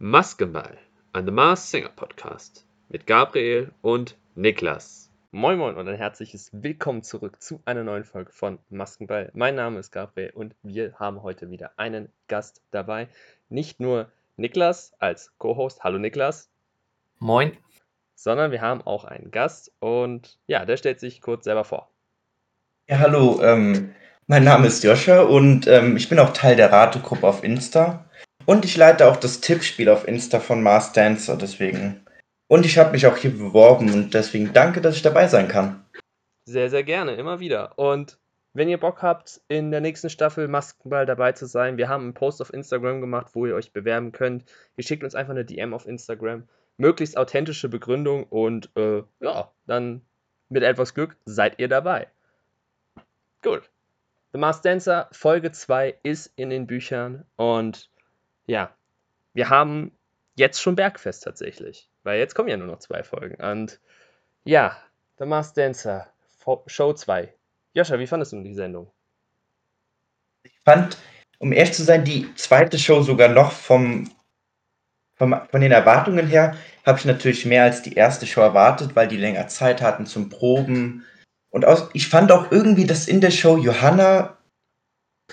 Maskenball, ein The Mars Singer Podcast mit Gabriel und Niklas. Moin Moin und ein herzliches Willkommen zurück zu einer neuen Folge von Maskenball. Mein Name ist Gabriel und wir haben heute wieder einen Gast dabei. Nicht nur Niklas als Co-Host. Hallo Niklas. Moin. Sondern wir haben auch einen Gast und ja, der stellt sich kurz selber vor. Ja, hallo, ähm, mein Name ist Joscha und ähm, ich bin auch Teil der Rategruppe auf Insta. Und ich leite auch das Tippspiel auf Insta von Mars Dancer, deswegen. Und ich habe mich auch hier beworben und deswegen danke, dass ich dabei sein kann. Sehr, sehr gerne, immer wieder. Und wenn ihr Bock habt, in der nächsten Staffel Maskenball dabei zu sein, wir haben einen Post auf Instagram gemacht, wo ihr euch bewerben könnt. Ihr schickt uns einfach eine DM auf Instagram. Möglichst authentische Begründung und äh, ja, dann mit etwas Glück seid ihr dabei. Gut. The Masked Dancer Folge 2 ist in den Büchern und ja, wir haben jetzt schon Bergfest tatsächlich, weil jetzt kommen ja nur noch zwei Folgen. Und ja, The Masked Dancer Show 2. Joscha, wie fandest du die Sendung? Ich fand, um ehrlich zu sein, die zweite Show sogar noch vom, vom von den Erwartungen her, habe ich natürlich mehr als die erste Show erwartet, weil die länger Zeit hatten zum Proben. Und aus, ich fand auch irgendwie, dass in der Show Johanna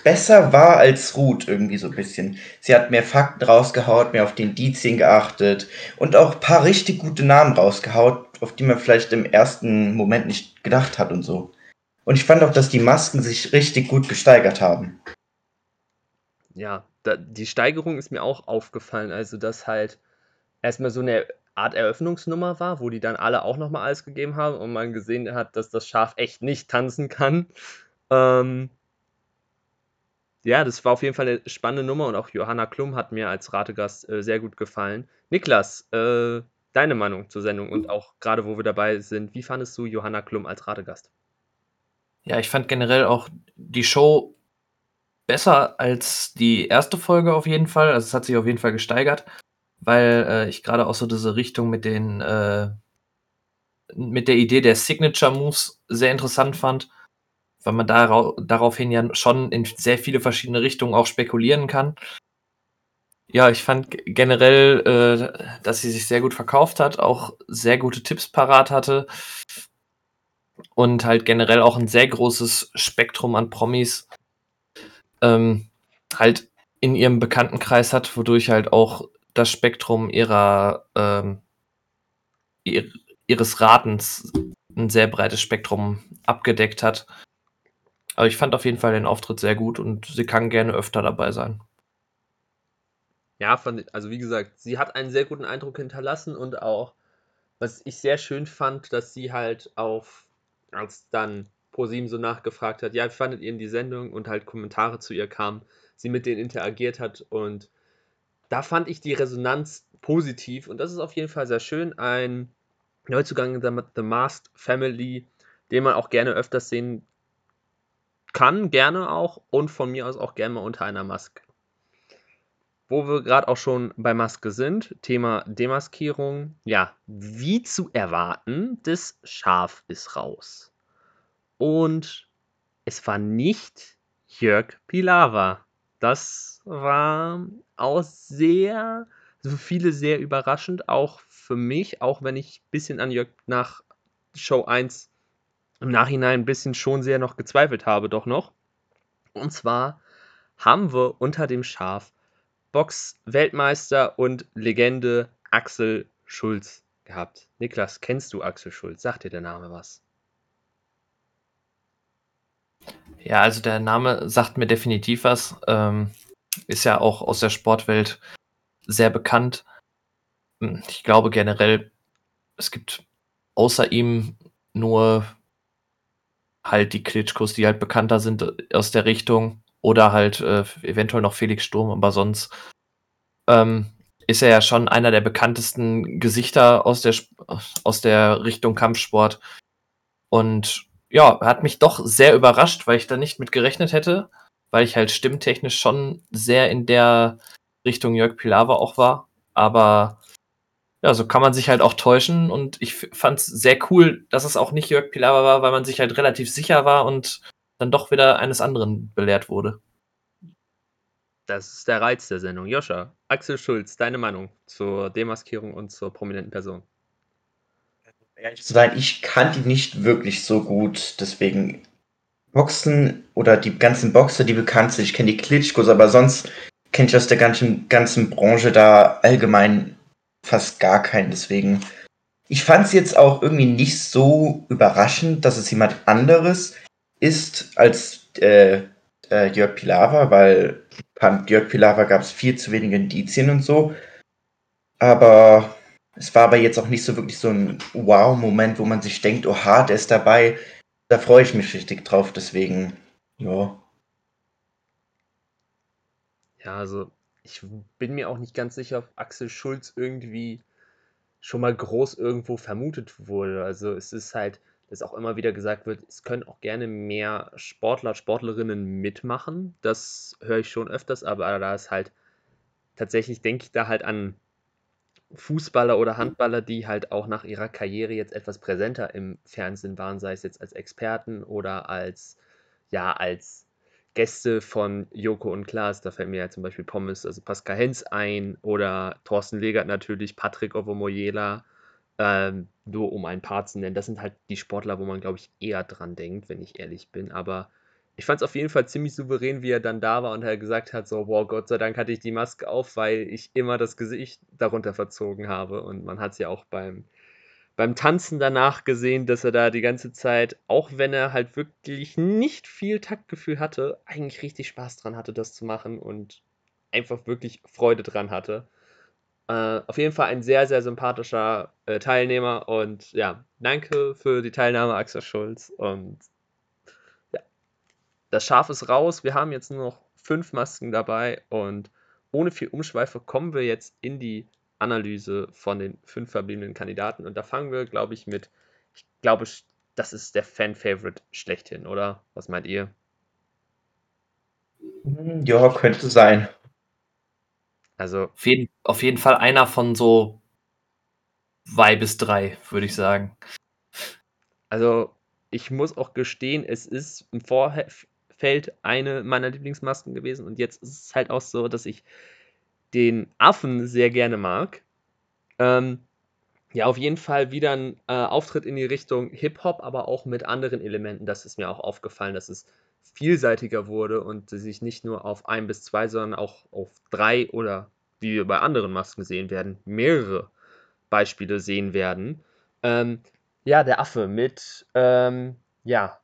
besser war als Ruth irgendwie so ein bisschen. Sie hat mehr Fakten rausgehaut, mehr auf den Indizien geachtet und auch ein paar richtig gute Namen rausgehaut, auf die man vielleicht im ersten Moment nicht gedacht hat und so. Und ich fand auch, dass die Masken sich richtig gut gesteigert haben. Ja, da, die Steigerung ist mir auch aufgefallen. Also, dass halt erstmal so eine Art Eröffnungsnummer war, wo die dann alle auch nochmal alles gegeben haben und man gesehen hat, dass das Schaf echt nicht tanzen kann. Ähm, ja, das war auf jeden Fall eine spannende Nummer und auch Johanna Klum hat mir als Rategast äh, sehr gut gefallen. Niklas, äh, deine Meinung zur Sendung und auch gerade wo wir dabei sind, wie fandest du Johanna Klum als Rategast? Ja, ich fand generell auch die Show besser als die erste Folge auf jeden Fall. Also es hat sich auf jeden Fall gesteigert, weil äh, ich gerade auch so diese Richtung mit den äh, mit der Idee der Signature Moves sehr interessant fand weil man dara daraufhin ja schon in sehr viele verschiedene Richtungen auch spekulieren kann. Ja, ich fand generell, äh, dass sie sich sehr gut verkauft hat, auch sehr gute Tipps parat hatte und halt generell auch ein sehr großes Spektrum an Promis ähm, halt in ihrem Bekanntenkreis hat, wodurch halt auch das Spektrum ihrer ähm, ihres Ratens ein sehr breites Spektrum abgedeckt hat. Aber ich fand auf jeden Fall den Auftritt sehr gut und sie kann gerne öfter dabei sein. Ja, fand, also wie gesagt, sie hat einen sehr guten Eindruck hinterlassen und auch, was ich sehr schön fand, dass sie halt auf, als dann ProSieben so nachgefragt hat, ja, wie fandet ihr die Sendung und halt Kommentare zu ihr kamen, sie mit denen interagiert hat und da fand ich die Resonanz positiv und das ist auf jeden Fall sehr schön. Ein Neuzugang in The Masked Family, den man auch gerne öfters sehen kann, gerne auch und von mir aus auch gerne mal unter einer Maske. Wo wir gerade auch schon bei Maske sind, Thema Demaskierung. Ja, wie zu erwarten, das Schaf ist raus. Und es war nicht Jörg Pilawa. Das war auch sehr, für viele sehr überraschend, auch für mich, auch wenn ich ein bisschen an Jörg nach Show 1 im Nachhinein ein bisschen schon sehr noch gezweifelt habe, doch noch. Und zwar haben wir unter dem Schaf Box-Weltmeister und Legende Axel Schulz gehabt. Niklas, kennst du Axel Schulz? Sagt dir der Name was? Ja, also der Name sagt mir definitiv was. Ähm, ist ja auch aus der Sportwelt sehr bekannt. Hm, ich glaube generell, es gibt außer ihm nur halt die Klitschkos, die halt bekannter sind aus der Richtung. Oder halt äh, eventuell noch Felix Sturm, aber sonst ähm, ist er ja schon einer der bekanntesten Gesichter aus der, aus der Richtung Kampfsport. Und ja, hat mich doch sehr überrascht, weil ich da nicht mit gerechnet hätte, weil ich halt stimmtechnisch schon sehr in der Richtung Jörg Pilawa auch war. Aber ja, so kann man sich halt auch täuschen und ich fand es sehr cool, dass es auch nicht Jörg Pilawa war, weil man sich halt relativ sicher war und dann doch wieder eines anderen belehrt wurde. Das ist der Reiz der Sendung. Joscha, Axel Schulz, deine Meinung zur Demaskierung und zur prominenten Person? Ehrlich zu sein, ich kannte ihn nicht wirklich so gut, deswegen Boxen oder die ganzen Boxer, die bekannt sind, ich kenne die Klitschkos, aber sonst kenne ich aus der ganzen, ganzen Branche da allgemein fast gar keinen, deswegen ich fand es jetzt auch irgendwie nicht so überraschend, dass es jemand anderes ist als äh, äh, Jörg Pilawa, weil fand Jörg Pilawa gab es viel zu wenige Indizien und so. Aber es war aber jetzt auch nicht so wirklich so ein Wow-Moment, wo man sich denkt, oha, der ist dabei. Da freue ich mich richtig drauf, deswegen, ja. Ja, also ich bin mir auch nicht ganz sicher, ob Axel Schulz irgendwie schon mal groß irgendwo vermutet wurde. Also es ist halt, dass auch immer wieder gesagt wird, es können auch gerne mehr Sportler, Sportlerinnen mitmachen. Das höre ich schon öfters, aber da ist halt tatsächlich, denke ich da halt an Fußballer oder Handballer, die halt auch nach ihrer Karriere jetzt etwas präsenter im Fernsehen waren, sei es jetzt als Experten oder als, ja, als Gäste von Joko und Klaas, da fällt mir ja zum Beispiel Pommes, also Pascal Hens ein oder Thorsten Legert natürlich, Patrick Ovomoyela, ähm, nur um ein paar zu nennen. Das sind halt die Sportler, wo man, glaube ich, eher dran denkt, wenn ich ehrlich bin. Aber ich fand es auf jeden Fall ziemlich souverän, wie er dann da war und er gesagt hat, so, wow, Gott sei Dank hatte ich die Maske auf, weil ich immer das Gesicht darunter verzogen habe. Und man hat es ja auch beim beim Tanzen danach gesehen, dass er da die ganze Zeit, auch wenn er halt wirklich nicht viel Taktgefühl hatte, eigentlich richtig Spaß dran hatte, das zu machen und einfach wirklich Freude dran hatte. Äh, auf jeden Fall ein sehr, sehr sympathischer äh, Teilnehmer und ja, danke für die Teilnahme, Axel Schulz. Und das Schaf ist raus. Wir haben jetzt nur noch fünf Masken dabei und ohne viel Umschweife kommen wir jetzt in die Analyse von den fünf verbliebenen Kandidaten. Und da fangen wir, glaube ich, mit, ich glaube, das ist der Fan-Favorite schlechthin, oder? Was meint ihr? Hm, ja, könnte sein. Also. Auf jeden, auf jeden Fall einer von so zwei bis drei, würde ich sagen. Also, ich muss auch gestehen, es ist im Vorfeld eine meiner Lieblingsmasken gewesen und jetzt ist es halt auch so, dass ich den Affen sehr gerne mag. Ähm, ja, auf jeden Fall wieder ein äh, Auftritt in die Richtung Hip-Hop, aber auch mit anderen Elementen. Das ist mir auch aufgefallen, dass es vielseitiger wurde und sich nicht nur auf ein bis zwei, sondern auch auf drei oder wie wir bei anderen Masken sehen werden, mehrere Beispiele sehen werden. Ähm, ja, der Affe mit, ähm, ja,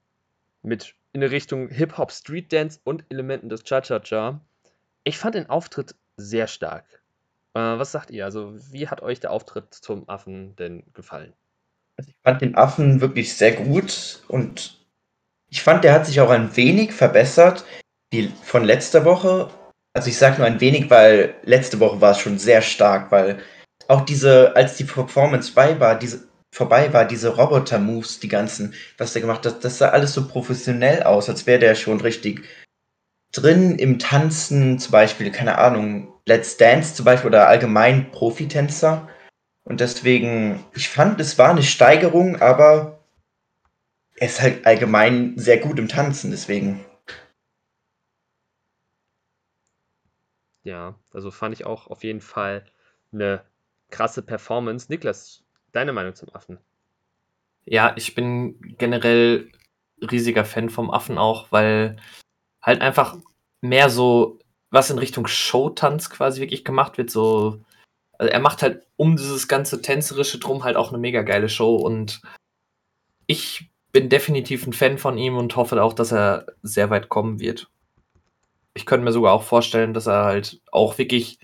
mit in der Richtung Hip-Hop, Street Dance und Elementen des Cha-Cha-Cha. Ich fand den Auftritt sehr stark. Äh, was sagt ihr? Also, wie hat euch der Auftritt zum Affen denn gefallen? Also, ich fand den Affen wirklich sehr gut und ich fand, der hat sich auch ein wenig verbessert wie von letzter Woche. Also, ich sage nur ein wenig, weil letzte Woche war es schon sehr stark, weil auch diese, als die Performance bei war, diese, vorbei war, diese Roboter-Moves, die ganzen, was der gemacht hat, das sah alles so professionell aus, als wäre der schon richtig drin im Tanzen, zum Beispiel, keine Ahnung, Let's Dance zum Beispiel oder allgemein Profitänzer. Und deswegen, ich fand, es war eine Steigerung, aber er ist halt allgemein sehr gut im Tanzen, deswegen. Ja, also fand ich auch auf jeden Fall eine krasse Performance. Niklas, deine Meinung zum Affen? Ja, ich bin generell riesiger Fan vom Affen auch, weil halt einfach mehr so was in Richtung Showtanz quasi wirklich gemacht wird. So, also er macht halt um dieses ganze Tänzerische drum halt auch eine mega geile Show und ich bin definitiv ein Fan von ihm und hoffe auch, dass er sehr weit kommen wird. Ich könnte mir sogar auch vorstellen, dass er halt auch wirklich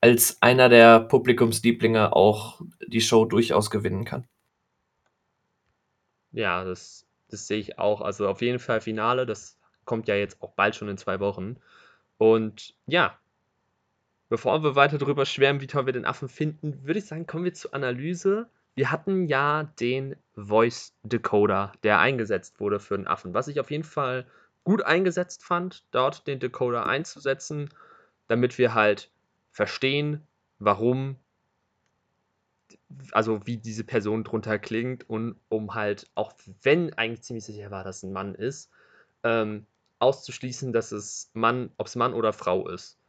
als einer der Publikumslieblinge auch die Show durchaus gewinnen kann. Ja, das, das sehe ich auch. Also auf jeden Fall Finale, das kommt ja jetzt auch bald schon in zwei Wochen. Und ja, bevor wir weiter darüber schwärmen, wie toll wir den Affen finden, würde ich sagen, kommen wir zur Analyse. Wir hatten ja den Voice Decoder, der eingesetzt wurde für den Affen, was ich auf jeden Fall gut eingesetzt fand, dort den Decoder einzusetzen, damit wir halt verstehen, warum, also wie diese Person drunter klingt und um halt, auch wenn eigentlich ziemlich sicher war, dass ein Mann ist, ähm, auszuschließen, dass es Mann, ob es Mann oder Frau ist.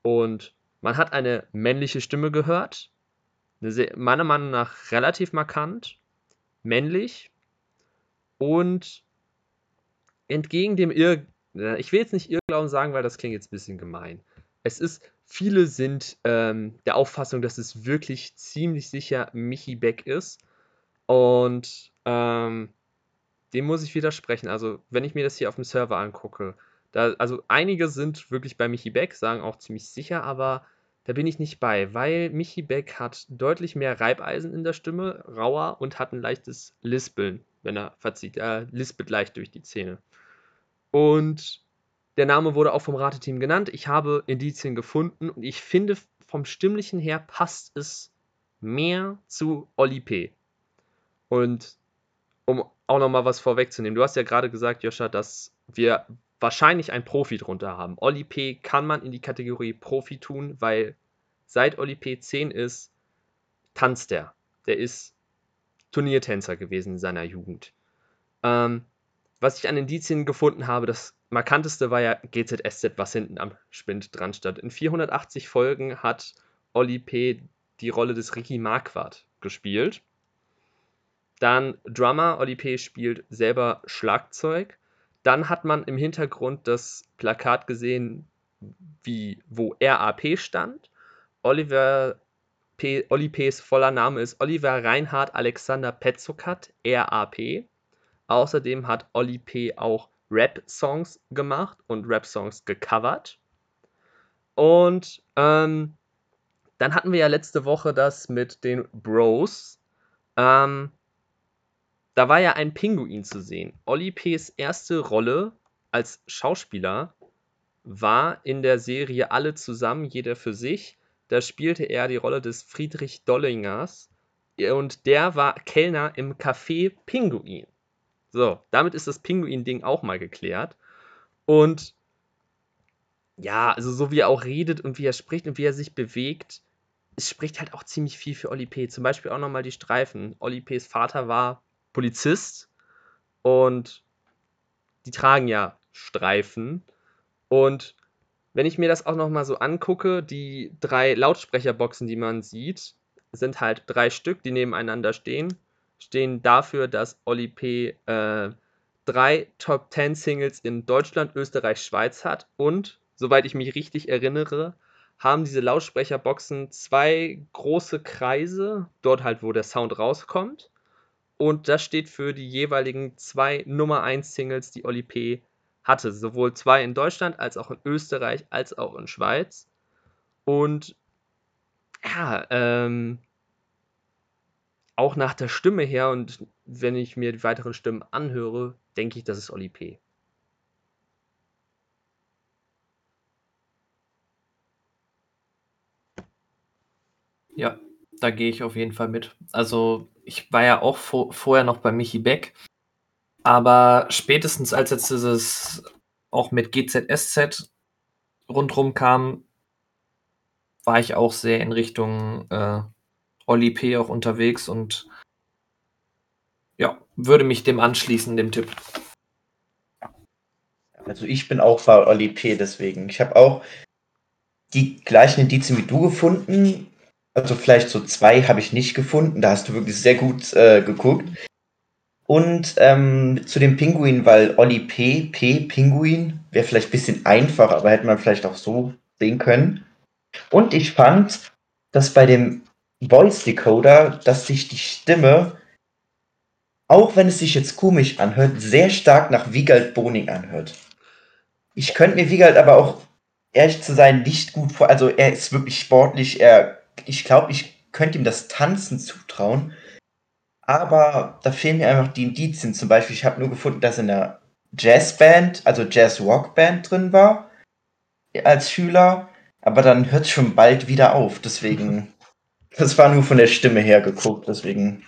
Und man hat eine männliche Stimme gehört, sehr, meiner Meinung nach relativ markant, männlich und entgegen dem Irr, ich will jetzt nicht Irrglauben sagen, weil das klingt jetzt ein bisschen gemein. Es ist, viele sind ähm, der Auffassung, dass es wirklich ziemlich sicher Michi Beck ist. Und ähm, dem muss ich widersprechen. Also, wenn ich mir das hier auf dem Server angucke, da, also einige sind wirklich bei Michi Beck, sagen auch ziemlich sicher, aber da bin ich nicht bei, weil Michi Beck hat deutlich mehr Reibeisen in der Stimme, rauer und hat ein leichtes Lispeln, wenn er verzieht. Er lispelt leicht durch die Zähne. Und der Name wurde auch vom Rateteam genannt. Ich habe Indizien gefunden und ich finde, vom Stimmlichen her passt es mehr zu Oli P. Und um auch nochmal was vorwegzunehmen, du hast ja gerade gesagt, Joscha, dass wir wahrscheinlich einen Profi drunter haben. Oli P. kann man in die Kategorie Profi tun, weil seit Oli P. 10 ist, tanzt er. Der ist Turniertänzer gewesen in seiner Jugend. Ähm, was ich an Indizien gefunden habe, das markanteste war ja GZSZ, was hinten am Spind dran stand. In 480 Folgen hat Oli P. die Rolle des Ricky Marquardt gespielt. Dann Drummer, Oli P. spielt selber Schlagzeug. Dann hat man im Hintergrund das Plakat gesehen, wie, wo RAP stand. Oliver P. Oli P.'s voller Name ist Oliver Reinhard Alexander Petzokat, RAP. Außerdem hat Oli P. auch Rap-Songs gemacht und Rap-Songs gecovert. Und ähm, dann hatten wir ja letzte Woche das mit den Bros. Ähm, da war ja ein Pinguin zu sehen. Oli P.'s erste Rolle als Schauspieler war in der Serie Alle zusammen, jeder für sich. Da spielte er die Rolle des Friedrich Dollingers und der war Kellner im Café Pinguin. So, damit ist das Pinguin-Ding auch mal geklärt. Und ja, also so wie er auch redet und wie er spricht und wie er sich bewegt, es spricht halt auch ziemlich viel für Oli P. Zum Beispiel auch nochmal die Streifen. Oli P.s Vater war Polizist und die tragen ja Streifen. Und wenn ich mir das auch nochmal so angucke, die drei Lautsprecherboxen, die man sieht, sind halt drei Stück, die nebeneinander stehen stehen dafür, dass Oli P. Äh, drei Top 10 Singles in Deutschland, Österreich, Schweiz hat und, soweit ich mich richtig erinnere, haben diese Lautsprecherboxen zwei große Kreise, dort halt, wo der Sound rauskommt. Und das steht für die jeweiligen zwei Nummer 1 Singles, die Oli P. hatte. Sowohl zwei in Deutschland als auch in Österreich als auch in Schweiz. Und ja, ähm, auch nach der Stimme her und wenn ich mir die weiteren Stimmen anhöre, denke ich, das ist Oli P. Ja, da gehe ich auf jeden Fall mit. Also, ich war ja auch vor, vorher noch bei Michi Beck, aber spätestens als jetzt dieses auch mit GZSZ rundrum kam, war ich auch sehr in Richtung äh, Oli P. auch unterwegs und ja, würde mich dem anschließen, dem Tipp. Also ich bin auch bei Oli P. deswegen. Ich habe auch die gleichen Indizien wie du gefunden. Also vielleicht so zwei habe ich nicht gefunden. Da hast du wirklich sehr gut äh, geguckt. Und ähm, zu dem Pinguin, weil Oli P. P. Pinguin wäre vielleicht ein bisschen einfach, aber hätte man vielleicht auch so sehen können. Und ich fand, dass bei dem Voice Decoder, dass sich die Stimme, auch wenn es sich jetzt komisch anhört, sehr stark nach Wiegald Boning anhört. Ich könnte mir Wiegald aber auch, ehrlich zu sein, nicht gut vor. Also er ist wirklich sportlich, er, ich glaube, ich könnte ihm das Tanzen zutrauen. Aber da fehlen mir einfach die Indizien. Zum Beispiel, ich habe nur gefunden, dass in einer Jazzband, also Jazz-Rock-Band drin war, als Schüler. Aber dann hört es schon bald wieder auf. Deswegen Das war nur von der Stimme her geguckt, deswegen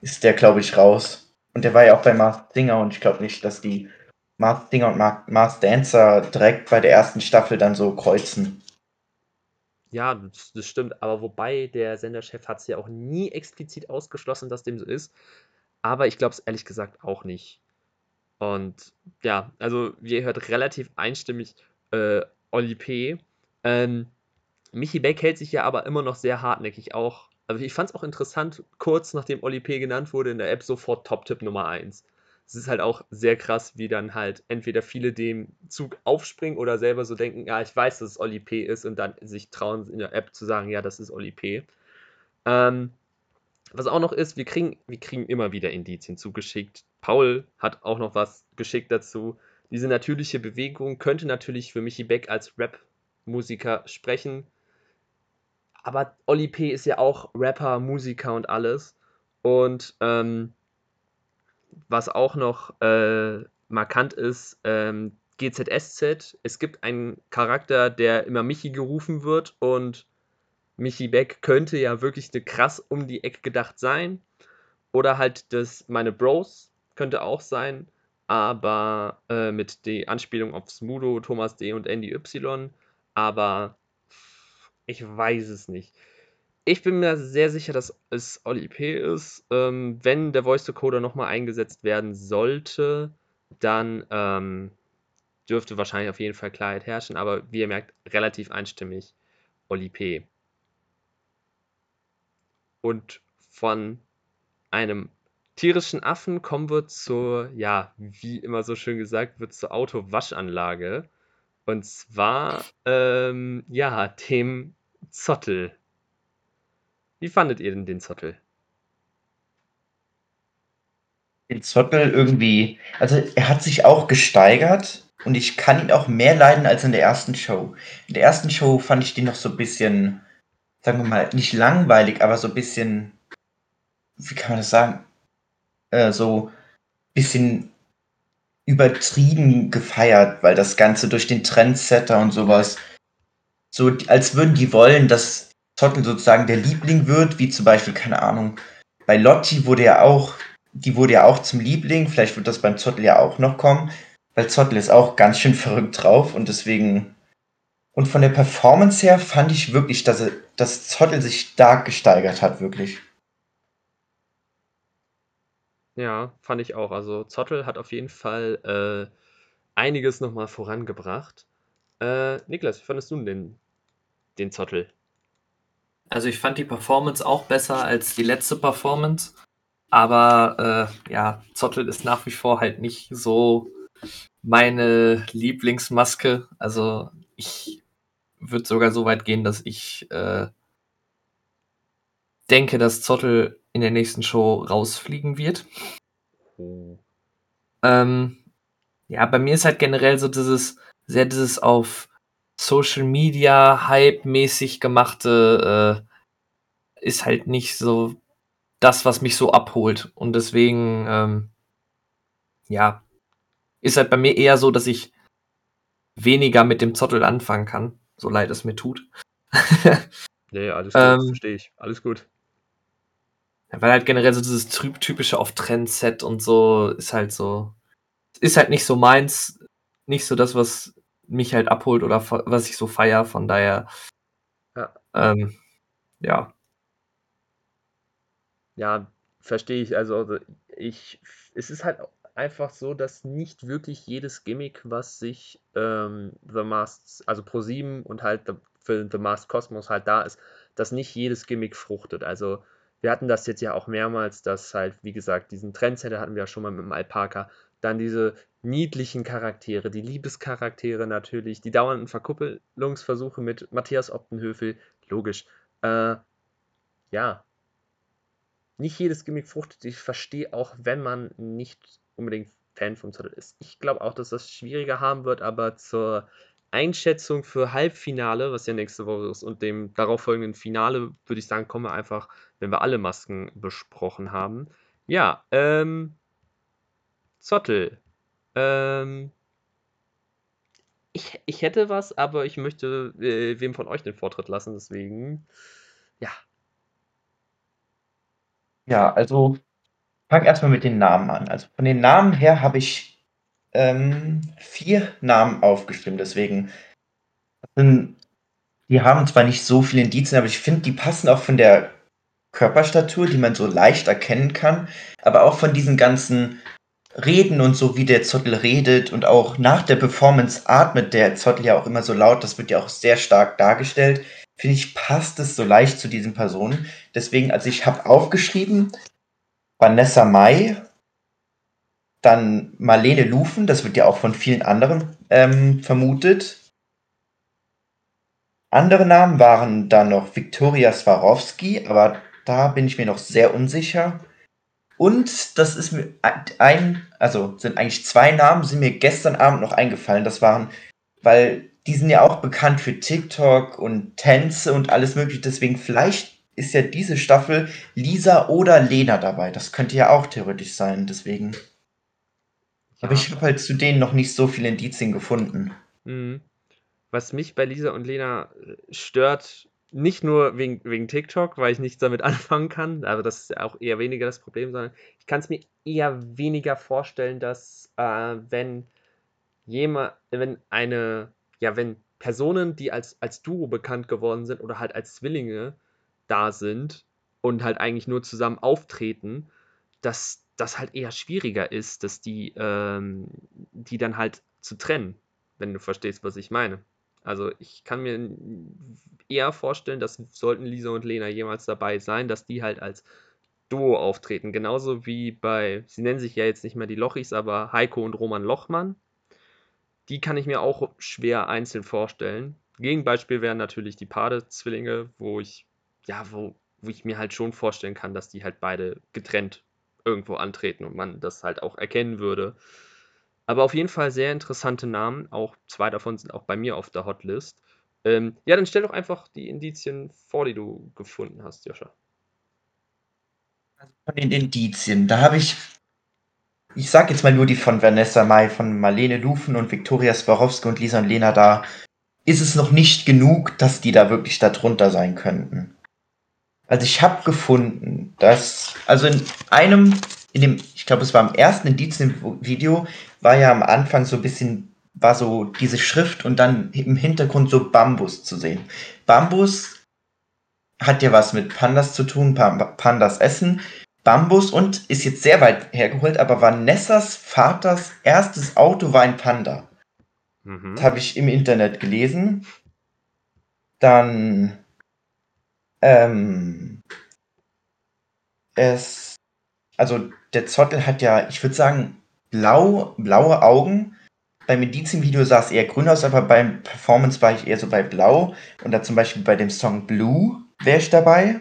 ist der, glaube ich, raus. Und der war ja auch bei Mars Dinger und ich glaube nicht, dass die Mars Dinger und Mars Dancer direkt bei der ersten Staffel dann so kreuzen. Ja, das, das stimmt, aber wobei der Senderchef hat es ja auch nie explizit ausgeschlossen, dass dem so ist. Aber ich glaube es ehrlich gesagt auch nicht. Und ja, also wie ihr hört, relativ einstimmig äh, Oli P. Ähm, Michi Beck hält sich ja aber immer noch sehr hartnäckig auch. Also ich fand es auch interessant, kurz nachdem Oli P. genannt wurde in der App sofort Top-Tipp Nummer 1. Es ist halt auch sehr krass, wie dann halt entweder viele dem Zug aufspringen oder selber so denken, ja, ich weiß, dass es Oli P. ist und dann sich trauen in der App zu sagen, ja, das ist Oli P. Ähm, was auch noch ist, wir kriegen, wir kriegen immer wieder Indizien zugeschickt. Paul hat auch noch was geschickt dazu. Diese natürliche Bewegung könnte natürlich für Michi Beck als Rap-Musiker sprechen. Aber Oli P. ist ja auch Rapper, Musiker und alles. Und ähm, was auch noch äh, markant ist, ähm, GZSZ. Es gibt einen Charakter, der immer Michi gerufen wird und Michi Beck könnte ja wirklich eine krass um die Ecke gedacht sein. Oder halt das meine Bros könnte auch sein, aber äh, mit der Anspielung auf Smudo, Thomas D. und Andy Y. Aber ich weiß es nicht. Ich bin mir sehr sicher, dass es Oli P. ist. Ähm, wenn der Voice Decoder nochmal eingesetzt werden sollte, dann ähm, dürfte wahrscheinlich auf jeden Fall Klarheit herrschen, aber wie ihr merkt, relativ einstimmig Oli P. Und von einem tierischen Affen kommen wir zur, ja, wie immer so schön gesagt wird, zur Autowaschanlage. Und zwar, ähm, ja, dem Zottel. Wie fandet ihr denn den Zottel? Den Zottel irgendwie, also er hat sich auch gesteigert und ich kann ihn auch mehr leiden als in der ersten Show. In der ersten Show fand ich den noch so ein bisschen, sagen wir mal, nicht langweilig, aber so ein bisschen, wie kann man das sagen? Äh, so ein bisschen übertrieben gefeiert, weil das Ganze durch den Trendsetter und sowas, so als würden die wollen, dass Zottel sozusagen der Liebling wird, wie zum Beispiel, keine Ahnung, bei Lotti wurde ja auch, die wurde ja auch zum Liebling, vielleicht wird das beim Zottel ja auch noch kommen, weil Zottel ist auch ganz schön verrückt drauf und deswegen. Und von der Performance her fand ich wirklich, dass, er, dass Zottel sich stark gesteigert hat, wirklich. Ja, fand ich auch. Also Zottel hat auf jeden Fall äh, einiges nochmal vorangebracht. Äh, Niklas, wie fandest du denn den Zottel? Also ich fand die Performance auch besser als die letzte Performance. Aber äh, ja, Zottel ist nach wie vor halt nicht so meine Lieblingsmaske. Also ich würde sogar so weit gehen, dass ich äh, denke, dass Zottel in der nächsten Show rausfliegen wird. Oh. Ähm, ja, bei mir ist halt generell so dieses, sehr dieses auf Social Media Hype-mäßig gemachte, äh, ist halt nicht so das, was mich so abholt. Und deswegen, ähm, ja, ist halt bei mir eher so, dass ich weniger mit dem Zottel anfangen kann, so leid es mir tut. nee, alles gut, ähm, verstehe ich. Alles gut. Weil halt generell so dieses typische auf Trendset und so ist halt so, ist halt nicht so meins, nicht so das, was mich halt abholt oder was ich so feier, von daher, ja. Ähm, ja. Ja, verstehe ich. Also, also, ich, es ist halt einfach so, dass nicht wirklich jedes Gimmick, was sich ähm, The Masked, also Pro7 und halt für The Masked Cosmos halt da ist, dass nicht jedes Gimmick fruchtet. Also, wir hatten das jetzt ja auch mehrmals, dass halt, wie gesagt, diesen Trendsetter hatten wir ja schon mal mit dem Alpaka. Dann diese niedlichen Charaktere, die Liebescharaktere natürlich, die dauernden Verkuppelungsversuche mit Matthias Optenhöfel, logisch. Äh, ja. Nicht jedes Gimmick fruchtet. Ich verstehe auch, wenn man nicht unbedingt Fan vom Zottel ist. Ich glaube auch, dass das schwieriger haben wird, aber zur Einschätzung für Halbfinale, was ja nächste Woche ist, und dem darauffolgenden Finale, würde ich sagen, kommen wir einfach, wenn wir alle Masken besprochen haben. Ja, ähm, Zottel. Ähm, ich, ich hätte was, aber ich möchte äh, wem von euch den Vortritt lassen, deswegen, ja. Ja, also fang erstmal mit den Namen an. Also von den Namen her habe ich ähm, vier Namen aufgestimmt. Deswegen die haben zwar nicht so viele Indizien, aber ich finde, die passen auch von der Körperstatur, die man so leicht erkennen kann, aber auch von diesen ganzen Reden und so, wie der Zottel redet und auch nach der Performance atmet der Zottel ja auch immer so laut, das wird ja auch sehr stark dargestellt. Finde ich, passt es so leicht zu diesen Personen. Deswegen, also ich habe aufgeschrieben, Vanessa Mai, dann Marlene Lufen, das wird ja auch von vielen anderen ähm, vermutet. Andere Namen waren dann noch Viktoria Swarovski, aber da bin ich mir noch sehr unsicher. Und das ist mir ein, also sind eigentlich zwei Namen, sind mir gestern Abend noch eingefallen. Das waren, weil die sind ja auch bekannt für TikTok und Tänze und alles mögliche. Deswegen vielleicht ist ja diese Staffel Lisa oder Lena dabei. Das könnte ja auch theoretisch sein. Deswegen. Aber ich habe halt zu denen noch nicht so viele Indizien gefunden. Mhm. Was mich bei Lisa und Lena äh, stört, nicht nur wegen, wegen TikTok, weil ich nichts damit anfangen kann, also das ist auch eher weniger das Problem, sondern ich kann es mir eher weniger vorstellen, dass äh, wenn jemand, wenn eine, ja, wenn Personen, die als, als Duo bekannt geworden sind oder halt als Zwillinge da sind und halt eigentlich nur zusammen auftreten, dass das halt eher schwieriger ist, dass die, ähm, die dann halt zu trennen, wenn du verstehst, was ich meine. Also ich kann mir eher vorstellen, dass sollten Lisa und Lena jemals dabei sein, dass die halt als Duo auftreten. Genauso wie bei, sie nennen sich ja jetzt nicht mehr die Lochis, aber Heiko und Roman Lochmann. Die kann ich mir auch schwer einzeln vorstellen. Gegenbeispiel wären natürlich die Pade-Zwillinge, wo ich, ja, wo, wo ich mir halt schon vorstellen kann, dass die halt beide getrennt irgendwo antreten und man das halt auch erkennen würde. Aber auf jeden Fall sehr interessante Namen. Auch zwei davon sind auch bei mir auf der Hotlist. Ähm, ja, dann stell doch einfach die Indizien vor, die du gefunden hast, Joscha. Also von den Indizien, da habe ich, ich sag jetzt mal nur die von Vanessa Mai, von Marlene Lufen und Viktoria Swarovski und Lisa und Lena da, ist es noch nicht genug, dass die da wirklich darunter sein könnten. Also ich habe gefunden, dass, also in einem, in dem, ich glaube, es war im ersten Indizien-Video, war ja am Anfang so ein bisschen, war so diese Schrift und dann im Hintergrund so Bambus zu sehen. Bambus hat ja was mit Pandas zu tun, Pandas essen. Bambus und ist jetzt sehr weit hergeholt, aber Vanessas Vaters erstes Auto war ein Panda. Mhm. Das habe ich im Internet gelesen. Dann ähm, es, also der Zottel hat ja, ich würde sagen, blau, blaue Augen. Beim Medizin-Video sah es eher grün aus, aber beim Performance war ich eher so bei blau. Und da zum Beispiel bei dem Song Blue wäre ich dabei.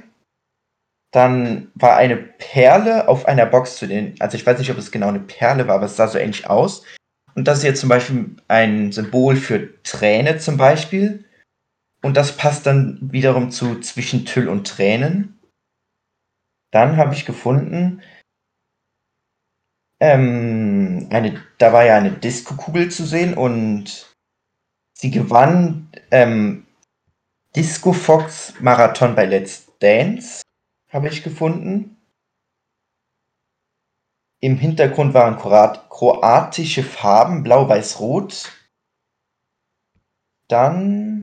Dann war eine Perle auf einer Box zu den, also ich weiß nicht, ob es genau eine Perle war, aber es sah so ähnlich aus. Und das ist jetzt zum Beispiel ein Symbol für Träne zum Beispiel. Und das passt dann wiederum zu zwischen Tüll und Tränen. Dann habe ich gefunden, ähm, eine, da war ja eine Disco-Kugel zu sehen und sie gewann ähm, Disco Fox Marathon bei Let's Dance, habe ich gefunden. Im Hintergrund waren kroatische Farben, blau, weiß, rot. Dann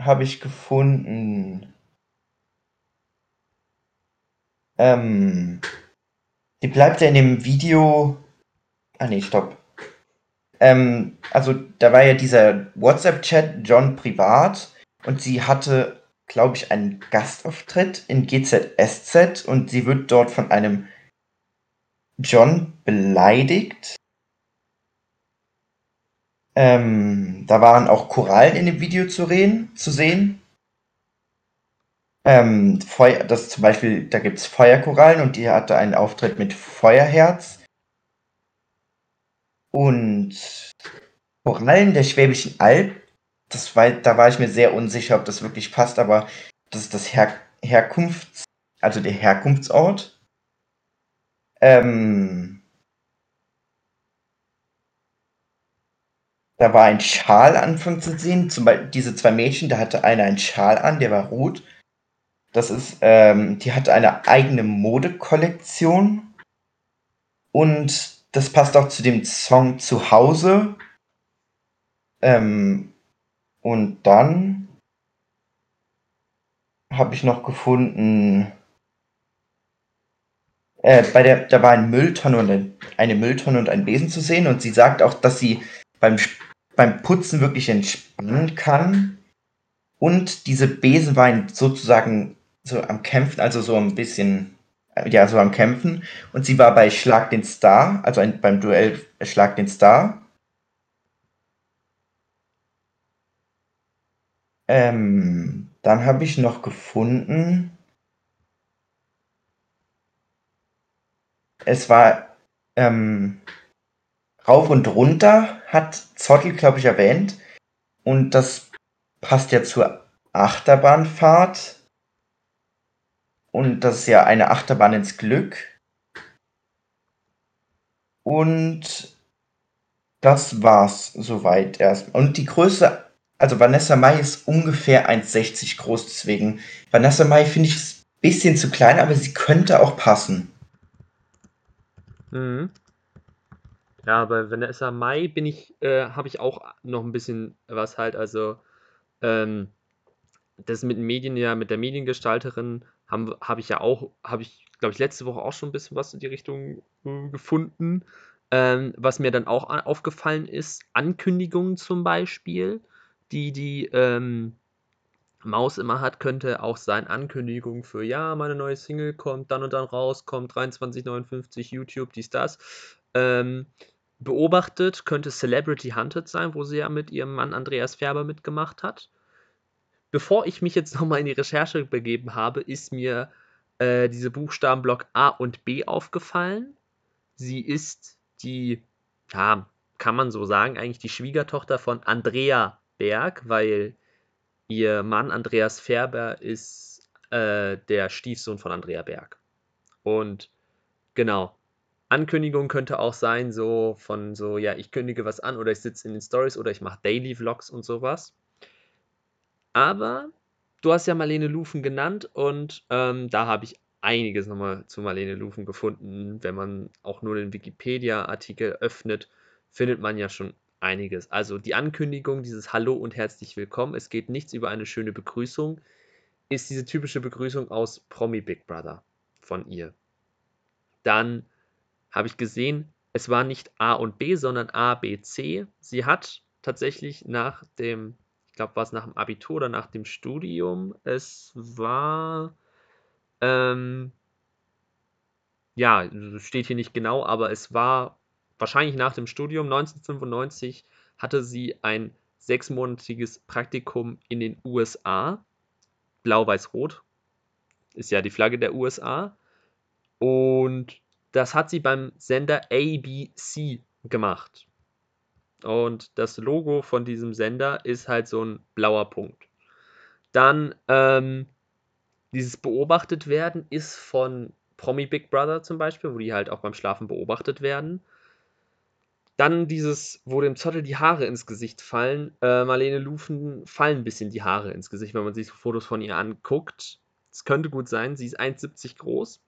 habe ich gefunden. Ähm, die bleibt ja in dem Video. Ah nee, stopp. Ähm, also da war ja dieser WhatsApp-Chat John privat und sie hatte, glaube ich, einen Gastauftritt in GZSZ und sie wird dort von einem John beleidigt. Ähm, da waren auch Korallen in dem Video zu, reden, zu sehen. Ähm, Feuer, das zum Beispiel, da gibt es Feuerkorallen und die hatte einen Auftritt mit Feuerherz. Und Korallen der Schwäbischen Alb, das war, da war ich mir sehr unsicher, ob das wirklich passt, aber das ist das Her Herkunfts-, also der Herkunftsort. Ähm, da war ein Schal anfangs zu sehen. Zum Beispiel diese zwei Mädchen, da hatte einer einen Schal an, der war rot. Das ist, ähm, die hat eine eigene Modekollektion. Und das passt auch zu dem Song Zuhause. Ähm, und dann habe ich noch gefunden, äh, bei der, da war ein Mülltonne und ein, eine Mülltonne und ein Besen zu sehen und sie sagt auch, dass sie beim, beim Putzen wirklich entspannen kann. Und diese Besen waren sozusagen so am Kämpfen, also so ein bisschen, äh, ja, so am Kämpfen. Und sie war bei Schlag den Star, also ein, beim Duell Schlag den Star. Ähm, dann habe ich noch gefunden, es war ähm, rauf und runter, hat Zottel, glaube ich, erwähnt. Und das passt ja zur Achterbahnfahrt. Und das ist ja eine Achterbahn ins Glück. Und das war's soweit erst. Und die Größe, also Vanessa Mai ist ungefähr 1,60 groß, deswegen Vanessa Mai finde ich ein bisschen zu klein, aber sie könnte auch passen. Mhm. Ja, bei Vanessa Mai bin ich, äh, habe ich auch noch ein bisschen was halt, also ähm, das mit den Medien, ja, mit der Mediengestalterin habe hab ich ja auch, habe ich, glaube ich, letzte Woche auch schon ein bisschen was in die Richtung äh, gefunden. Ähm, was mir dann auch aufgefallen ist, Ankündigungen zum Beispiel, die die ähm, Maus immer hat, könnte auch sein Ankündigung für, ja, meine neue Single kommt dann und dann raus, kommt 2359 YouTube, dies, das. Ähm, beobachtet könnte Celebrity Hunted sein, wo sie ja mit ihrem Mann Andreas Färber mitgemacht hat. Bevor ich mich jetzt nochmal in die Recherche begeben habe, ist mir äh, diese Buchstabenblock A und B aufgefallen. Sie ist die, ja, kann man so sagen, eigentlich die Schwiegertochter von Andrea Berg, weil Ihr Mann Andreas Färber ist äh, der Stiefsohn von Andrea Berg. Und genau, Ankündigung könnte auch sein, so von so, ja, ich kündige was an oder ich sitze in den Stories oder ich mache Daily Vlogs und sowas. Aber du hast ja Marlene Lufen genannt und ähm, da habe ich einiges nochmal zu Marlene Lufen gefunden. Wenn man auch nur den Wikipedia-Artikel öffnet, findet man ja schon einiges. Also die Ankündigung, dieses Hallo und herzlich willkommen, es geht nichts über eine schöne Begrüßung, ist diese typische Begrüßung aus Promi Big Brother von ihr. Dann habe ich gesehen, es war nicht A und B, sondern A, B, C. Sie hat tatsächlich nach dem, ich glaube, war es nach dem Abitur oder nach dem Studium, es war, ähm, ja, steht hier nicht genau, aber es war wahrscheinlich nach dem Studium 1995 hatte sie ein sechsmonatiges Praktikum in den USA. Blau-Weiß-Rot ist ja die Flagge der USA. Und das hat sie beim Sender ABC gemacht. Und das Logo von diesem Sender ist halt so ein blauer Punkt. Dann ähm, dieses Beobachtet werden ist von Promi Big Brother zum Beispiel, wo die halt auch beim Schlafen beobachtet werden. Dann dieses, wo dem Zottel die Haare ins Gesicht fallen. Äh, Marlene Lufen fallen ein bisschen die Haare ins Gesicht, wenn man sich so Fotos von ihr anguckt. Es könnte gut sein, sie ist 1,70 groß.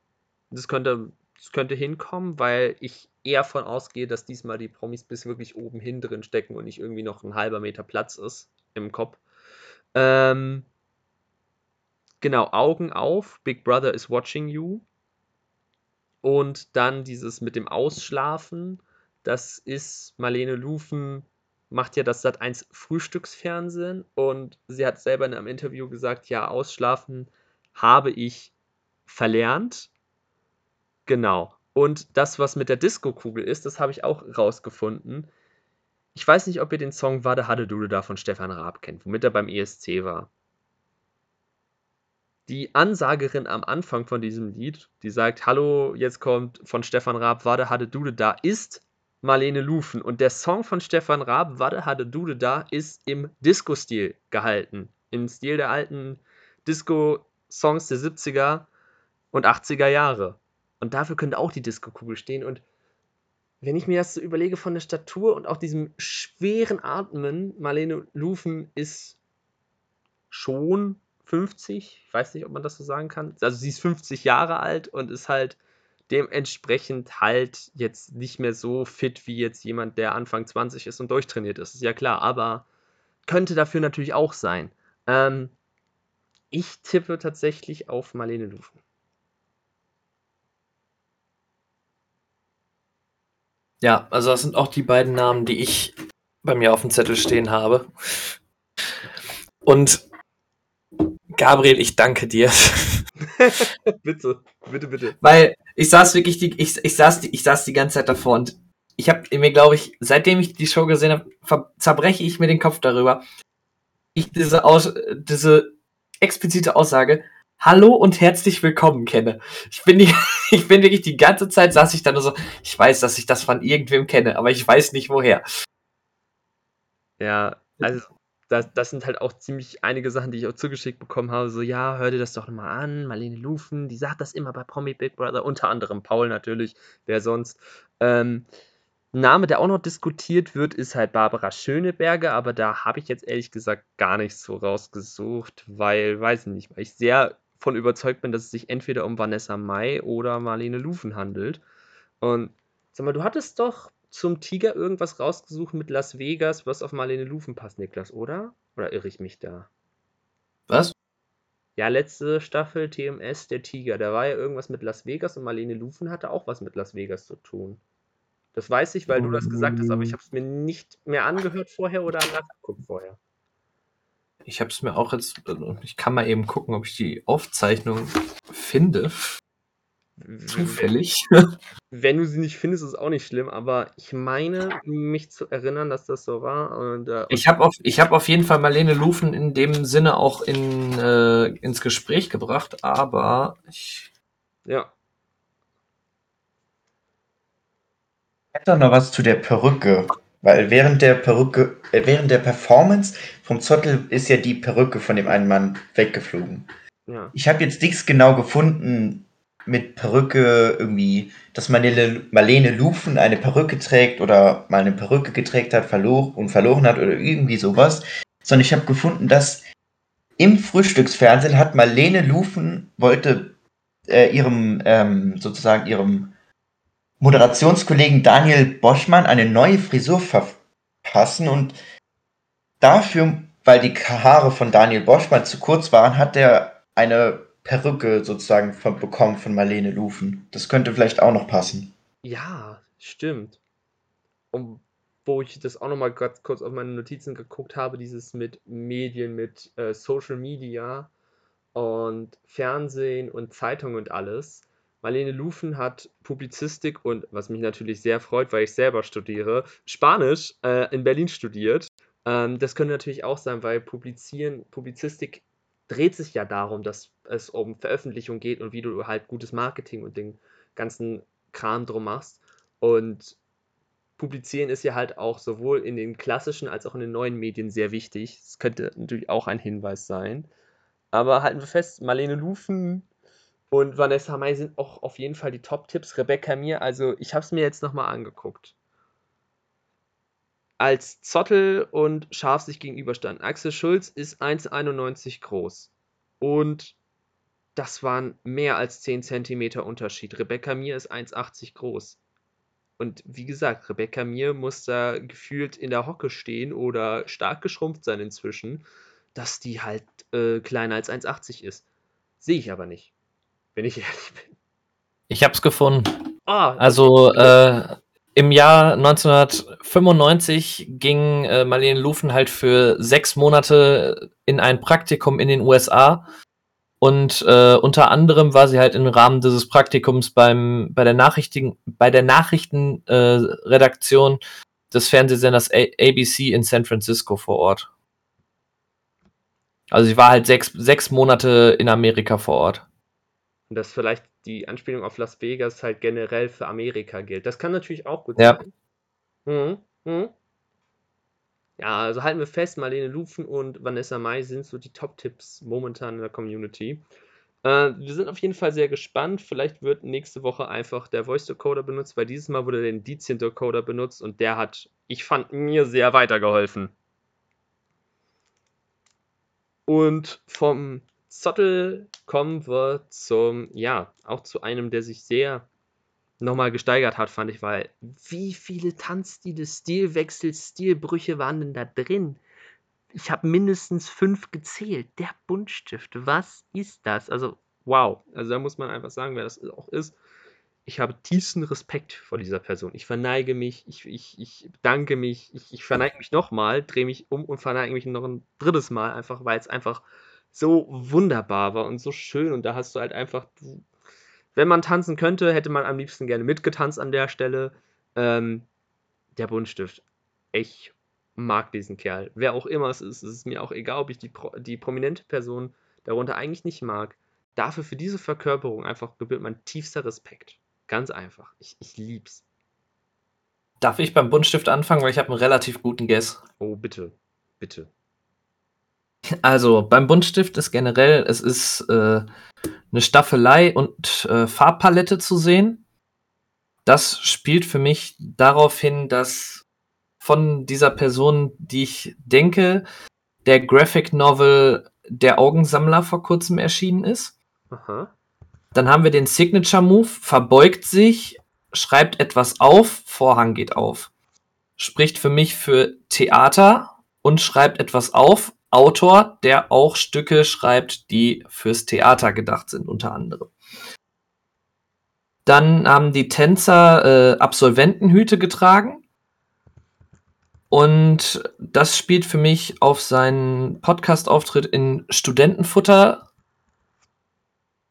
Das könnte, das könnte hinkommen, weil ich eher von ausgehe, dass diesmal die Promis bis wirklich oben hin drin stecken und nicht irgendwie noch ein halber Meter Platz ist im Kopf. Ähm, genau, Augen auf, Big Brother is watching you. Und dann dieses mit dem Ausschlafen das ist Marlene Lufen, macht ja das Sat1 Frühstücksfernsehen und sie hat selber in einem Interview gesagt, ja, ausschlafen habe ich verlernt. Genau. Und das, was mit der Disco-Kugel ist, das habe ich auch rausgefunden. Ich weiß nicht, ob ihr den Song Wade Hade Dude da von Stefan Raab kennt, womit er beim ESC war. Die Ansagerin am Anfang von diesem Lied, die sagt, hallo, jetzt kommt von Stefan Raab Wade Hade Dude da, ist Marlene Lufen. Und der Song von Stefan Raab, Wade hatte Dude da, ist im Disco-Stil gehalten. Im Stil der alten Disco-Songs der 70er und 80er Jahre. Und dafür könnte auch die Disco-Kugel stehen. Und wenn ich mir das so überlege von der Statur und auch diesem schweren Atmen, Marlene Lufen ist schon 50, ich weiß nicht, ob man das so sagen kann. Also sie ist 50 Jahre alt und ist halt dementsprechend halt jetzt nicht mehr so fit wie jetzt jemand, der Anfang 20 ist und durchtrainiert ist. Ist ja klar, aber könnte dafür natürlich auch sein. Ähm, ich tippe tatsächlich auf Marlene Lufen. Ja, also das sind auch die beiden Namen, die ich bei mir auf dem Zettel stehen habe. Und Gabriel, ich danke dir. bitte, bitte, bitte. Weil ich saß wirklich die, ich, ich saß die, ich saß die ganze Zeit davor und ich habe mir, glaube ich, seitdem ich die Show gesehen habe, zerbreche ich mir den Kopf darüber. Ich diese, Aus, diese explizite Aussage, Hallo und herzlich willkommen kenne. Ich bin, die, ich bin wirklich die ganze Zeit saß ich da nur so, ich weiß, dass ich das von irgendwem kenne, aber ich weiß nicht woher. Ja, also das, das sind halt auch ziemlich einige Sachen, die ich auch zugeschickt bekommen habe. So, ja, hör dir das doch mal an. Marlene Lufen, die sagt das immer bei Promi Big Brother, unter anderem Paul natürlich, wer sonst. Ähm, Name, der auch noch diskutiert wird, ist halt Barbara Schöneberger, aber da habe ich jetzt ehrlich gesagt gar nichts so rausgesucht, weil, weiß ich nicht, weil ich sehr von überzeugt bin, dass es sich entweder um Vanessa Mai oder Marlene Lufen handelt. Und sag mal, du hattest doch zum Tiger irgendwas rausgesucht mit Las Vegas, was auf Marlene Lufen passt, Niklas, oder? Oder irre ich mich da? Was? Ja, letzte Staffel TMS, der Tiger. Da war ja irgendwas mit Las Vegas und Marlene Lufen hatte auch was mit Las Vegas zu tun. Das weiß ich, weil du das gesagt hast, aber ich habe es mir nicht mehr angehört vorher oder nachgeguckt vorher. Ich habe es mir auch jetzt, also ich kann mal eben gucken, ob ich die Aufzeichnung finde. Zufällig. Wenn du sie nicht findest, ist es auch nicht schlimm, aber ich meine, mich zu erinnern, dass das so war. Und, äh, ich habe auf, hab auf jeden Fall Marlene Lufen in dem Sinne auch in, äh, ins Gespräch gebracht, aber ich. Ja. Ich hätte noch was zu der Perücke. Weil während der Perücke, äh, während der Performance vom Zottel ist ja die Perücke von dem einen Mann weggeflogen. Ja. Ich habe jetzt nichts genau gefunden, mit Perücke irgendwie, dass Marlene, Marlene Lufen eine Perücke trägt oder mal eine Perücke geträgt hat verlor und verloren hat oder irgendwie sowas, sondern ich habe gefunden, dass im Frühstücksfernsehen hat Marlene Lufen wollte äh, ihrem ähm, sozusagen ihrem Moderationskollegen Daniel Boschmann eine neue Frisur verpassen und dafür, weil die Haare von Daniel Boschmann zu kurz waren, hat er eine Perücke sozusagen von, bekommen von Marlene Lufen. Das könnte vielleicht auch noch passen. Ja, stimmt. Und wo ich das auch noch mal ganz kurz auf meine Notizen geguckt habe, dieses mit Medien, mit äh, Social Media und Fernsehen und Zeitung und alles. Marlene Lufen hat Publizistik und, was mich natürlich sehr freut, weil ich selber studiere, Spanisch äh, in Berlin studiert. Ähm, das könnte natürlich auch sein, weil Publizieren, Publizistik dreht sich ja darum, dass es um Veröffentlichung geht und wie du halt gutes Marketing und den ganzen Kram drum machst. Und Publizieren ist ja halt auch sowohl in den klassischen als auch in den neuen Medien sehr wichtig. Das könnte natürlich auch ein Hinweis sein. Aber halten wir fest, Marlene Lufen und Vanessa May sind auch auf jeden Fall die Top-Tipps. Rebecca Mir, also ich habe es mir jetzt nochmal angeguckt als Zottel und Schaf sich gegenüberstanden. Axel Schulz ist 1,91 groß. Und das waren mehr als 10 cm Unterschied. Rebecca Mir ist 1,80 groß. Und wie gesagt, Rebecca Mir muss da gefühlt in der Hocke stehen oder stark geschrumpft sein inzwischen, dass die halt äh, kleiner als 1,80 ist. Sehe ich aber nicht, wenn ich ehrlich bin. Ich hab's gefunden. Ah, also äh, im Jahr 1995 ging äh, Marlene Lufen halt für sechs Monate in ein Praktikum in den USA. Und äh, unter anderem war sie halt im Rahmen dieses Praktikums beim, bei der Nachrichten, bei der Nachrichtenredaktion äh, des Fernsehsenders ABC in San Francisco vor Ort. Also sie war halt sechs, sechs Monate in Amerika vor Ort. Und das vielleicht die Anspielung auf Las Vegas halt generell für Amerika gilt. Das kann natürlich auch gut ja. sein. Mhm. Mhm. Ja, also halten wir fest, Marlene Lufen und Vanessa Mai sind so die Top-Tipps momentan in der Community. Äh, wir sind auf jeden Fall sehr gespannt. Vielleicht wird nächste Woche einfach der Voice-Decoder benutzt, weil dieses Mal wurde der Indizien-Decoder benutzt und der hat, ich fand, mir sehr weitergeholfen. Und vom Zottel kommen wir zum, ja, auch zu einem, der sich sehr nochmal gesteigert hat, fand ich, weil wie viele Tanzstile, Stilwechsel, Stilbrüche waren denn da drin? Ich habe mindestens fünf gezählt. Der Buntstift, was ist das? Also, wow. Also da muss man einfach sagen, wer das auch ist. ich habe tiefsten Respekt vor dieser Person. Ich verneige mich, ich, ich, ich bedanke mich, ich, ich verneige mich nochmal, drehe mich um und verneige mich noch ein drittes Mal, einfach weil es einfach so wunderbar war und so schön. Und da hast du halt einfach, wenn man tanzen könnte, hätte man am liebsten gerne mitgetanzt an der Stelle. Ähm, der Buntstift. Ich mag diesen Kerl. Wer auch immer es ist, es ist mir auch egal, ob ich die, Pro die prominente Person darunter eigentlich nicht mag. Dafür, für diese Verkörperung einfach gebührt mein tiefster Respekt. Ganz einfach. Ich, ich lieb's. Darf ich beim Buntstift anfangen, weil ich habe einen relativ guten Guess. Oh, bitte. Bitte. Also beim Buntstift ist generell, es ist äh, eine Staffelei und äh, Farbpalette zu sehen. Das spielt für mich darauf hin, dass von dieser Person, die ich denke, der Graphic Novel Der Augensammler vor kurzem erschienen ist. Aha. Dann haben wir den Signature Move, verbeugt sich, schreibt etwas auf, Vorhang geht auf. Spricht für mich für Theater und schreibt etwas auf, Autor, der auch Stücke schreibt, die fürs Theater gedacht sind, unter anderem. Dann haben die Tänzer äh, Absolventenhüte getragen. Und das spielt für mich auf seinen Podcast-Auftritt in Studentenfutter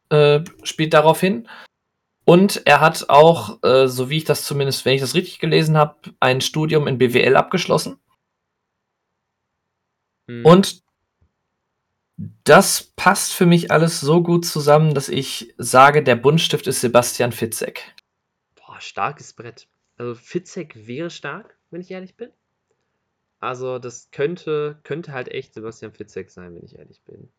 äh, spielt darauf hin. Und er hat auch, äh, so wie ich das zumindest, wenn ich das richtig gelesen habe, ein Studium in BWL abgeschlossen. Hm. Und das passt für mich alles so gut zusammen, dass ich sage, der Buntstift ist Sebastian Fitzek. Boah, starkes Brett. Also Fitzek wäre stark, wenn ich ehrlich bin. Also das könnte, könnte halt echt Sebastian Fitzek sein, wenn ich ehrlich bin.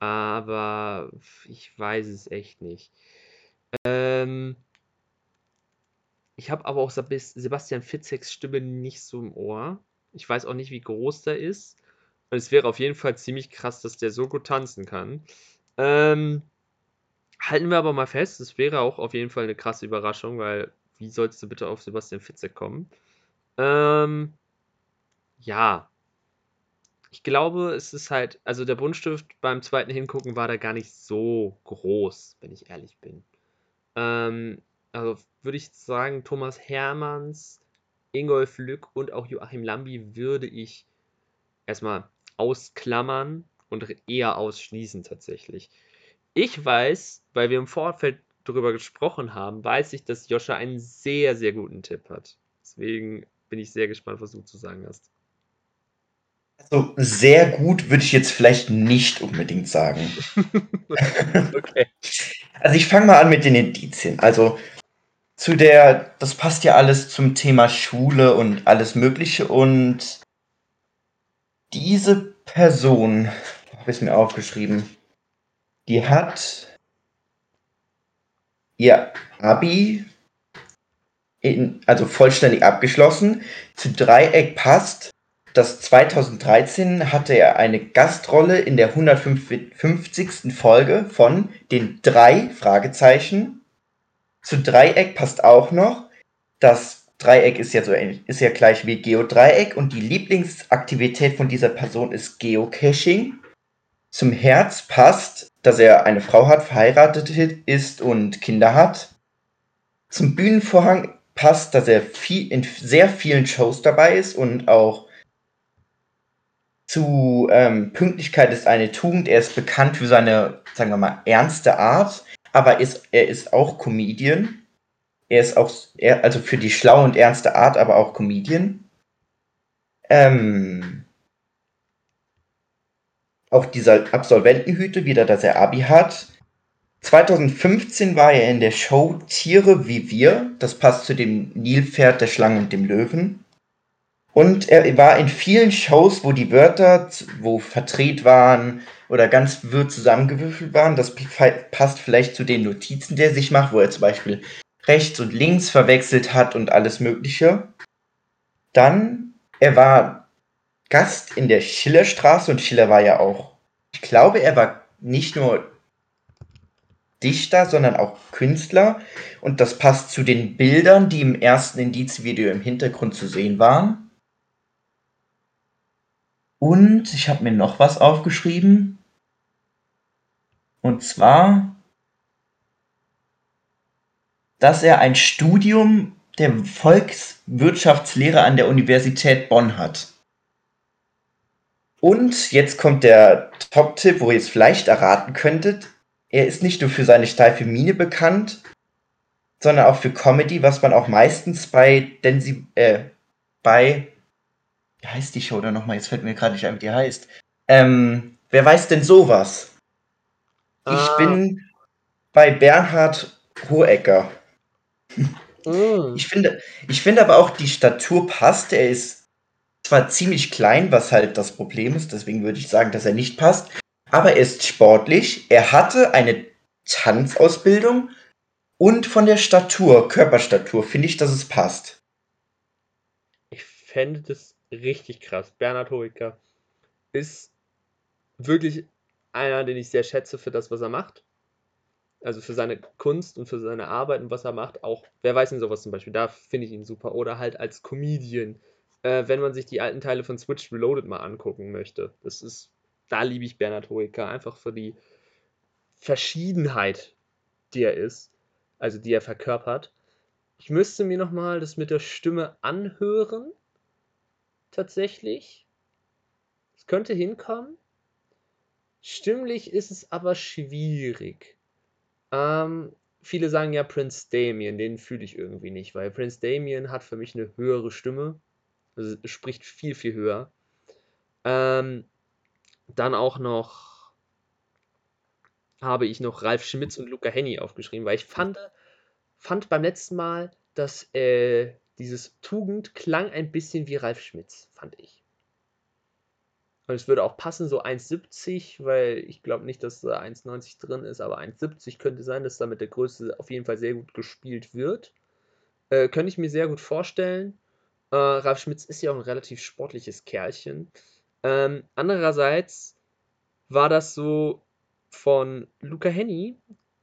Aber ich weiß es echt nicht. Ähm, ich habe aber auch Sebastian Fitzeks Stimme nicht so im Ohr. Ich weiß auch nicht, wie groß der ist. Und es wäre auf jeden Fall ziemlich krass, dass der so gut tanzen kann. Ähm, halten wir aber mal fest, es wäre auch auf jeden Fall eine krasse Überraschung, weil wie sollst du bitte auf Sebastian Fitzek kommen? Ähm, ja, ich glaube, es ist halt, also der Buntstift beim zweiten Hingucken war da gar nicht so groß, wenn ich ehrlich bin. Ähm, also würde ich sagen, Thomas Hermanns, Ingolf Lück und auch Joachim Lambi würde ich erstmal ausklammern und eher ausschließen tatsächlich. Ich weiß, weil wir im Vorfeld darüber gesprochen haben, weiß ich, dass Joscha einen sehr, sehr guten Tipp hat. Deswegen bin ich sehr gespannt, was du zu sagen hast. Also sehr gut würde ich jetzt vielleicht nicht unbedingt sagen. okay. Also ich fange mal an mit den Indizien. Also zu der, das passt ja alles zum Thema Schule und alles Mögliche. Und diese Person, habe ich mir aufgeschrieben, die hat ihr Abi in, also vollständig abgeschlossen. Zu Dreieck passt das 2013 hatte er eine Gastrolle in der 150. Folge von den drei Fragezeichen. Zu Dreieck passt auch noch, das Dreieck ist ja so ist ja gleich wie Geodreieck und die Lieblingsaktivität von dieser Person ist Geocaching. Zum Herz passt, dass er eine Frau hat, verheiratet ist und Kinder hat. Zum Bühnenvorhang passt, dass er viel, in sehr vielen Shows dabei ist und auch zu ähm, Pünktlichkeit ist eine Tugend. Er ist bekannt für seine, sagen wir mal, ernste Art, aber ist, er ist auch Comedian. Er ist auch, er, also für die schlaue und ernste Art, aber auch Comedian. Ähm, auch dieser Absolventenhüte, wieder, dass er Abi hat. 2015 war er in der Show Tiere wie wir. Das passt zu dem Nilpferd, der Schlange und dem Löwen. Und er war in vielen Shows, wo die Wörter, wo verdreht waren oder ganz wirr zusammengewürfelt waren. Das passt vielleicht zu den Notizen, die er sich macht, wo er zum Beispiel rechts und links verwechselt hat und alles Mögliche. Dann, er war Gast in der Schillerstraße und Schiller war ja auch, ich glaube, er war nicht nur Dichter, sondern auch Künstler. Und das passt zu den Bildern, die im ersten Indizvideo im Hintergrund zu sehen waren. Und ich habe mir noch was aufgeschrieben. Und zwar dass er ein Studium der Volkswirtschaftslehre an der Universität Bonn hat. Und jetzt kommt der Top-Tipp, wo ihr es vielleicht erraten könntet. Er ist nicht nur für seine steife Miene bekannt, sondern auch für Comedy, was man auch meistens bei Densi, äh, bei, wie heißt die Show da nochmal? Jetzt fällt mir gerade nicht ein, wie die heißt. Ähm, wer weiß denn sowas? Ich Ah. bin bei Bernhard Hohecker. Mm. Ich finde, ich finde aber auch, die Statur passt. Er ist zwar ziemlich klein, was halt das Problem ist, deswegen würde ich sagen, dass er nicht passt. Aber er ist sportlich. Er hatte eine Tanzausbildung und von der Statur, Körperstatur, finde ich, dass es passt. Ich fände das richtig krass. Bernhard Hoeker ist wirklich einer, den ich sehr schätze für das, was er macht. Also für seine Kunst und für seine Arbeit und was er macht. Auch, wer weiß denn sowas zum Beispiel, da finde ich ihn super. Oder halt als Comedian. Äh, wenn man sich die alten Teile von Switch Reloaded mal angucken möchte. Das ist, da liebe ich Bernhard Hoeker. Einfach für die Verschiedenheit, die er ist. Also die er verkörpert. Ich müsste mir nochmal das mit der Stimme anhören tatsächlich. Es könnte hinkommen. Stimmlich ist es aber schwierig. Ähm, viele sagen ja Prince Damien, den fühle ich irgendwie nicht, weil Prince Damien hat für mich eine höhere Stimme. Also spricht viel, viel höher. Ähm, dann auch noch habe ich noch Ralf Schmitz und Luca Henny aufgeschrieben, weil ich fand, fand beim letzten Mal, dass äh, dieses Tugend klang ein bisschen wie Ralf Schmitz, fand ich. Und es würde auch passen, so 1,70, weil ich glaube nicht, dass da 1,90 drin ist, aber 1,70 könnte sein, dass da mit der Größe auf jeden Fall sehr gut gespielt wird. Äh, könnte ich mir sehr gut vorstellen. Äh, Ralf Schmitz ist ja auch ein relativ sportliches Kerlchen. Ähm, andererseits war das so von Luca Henny,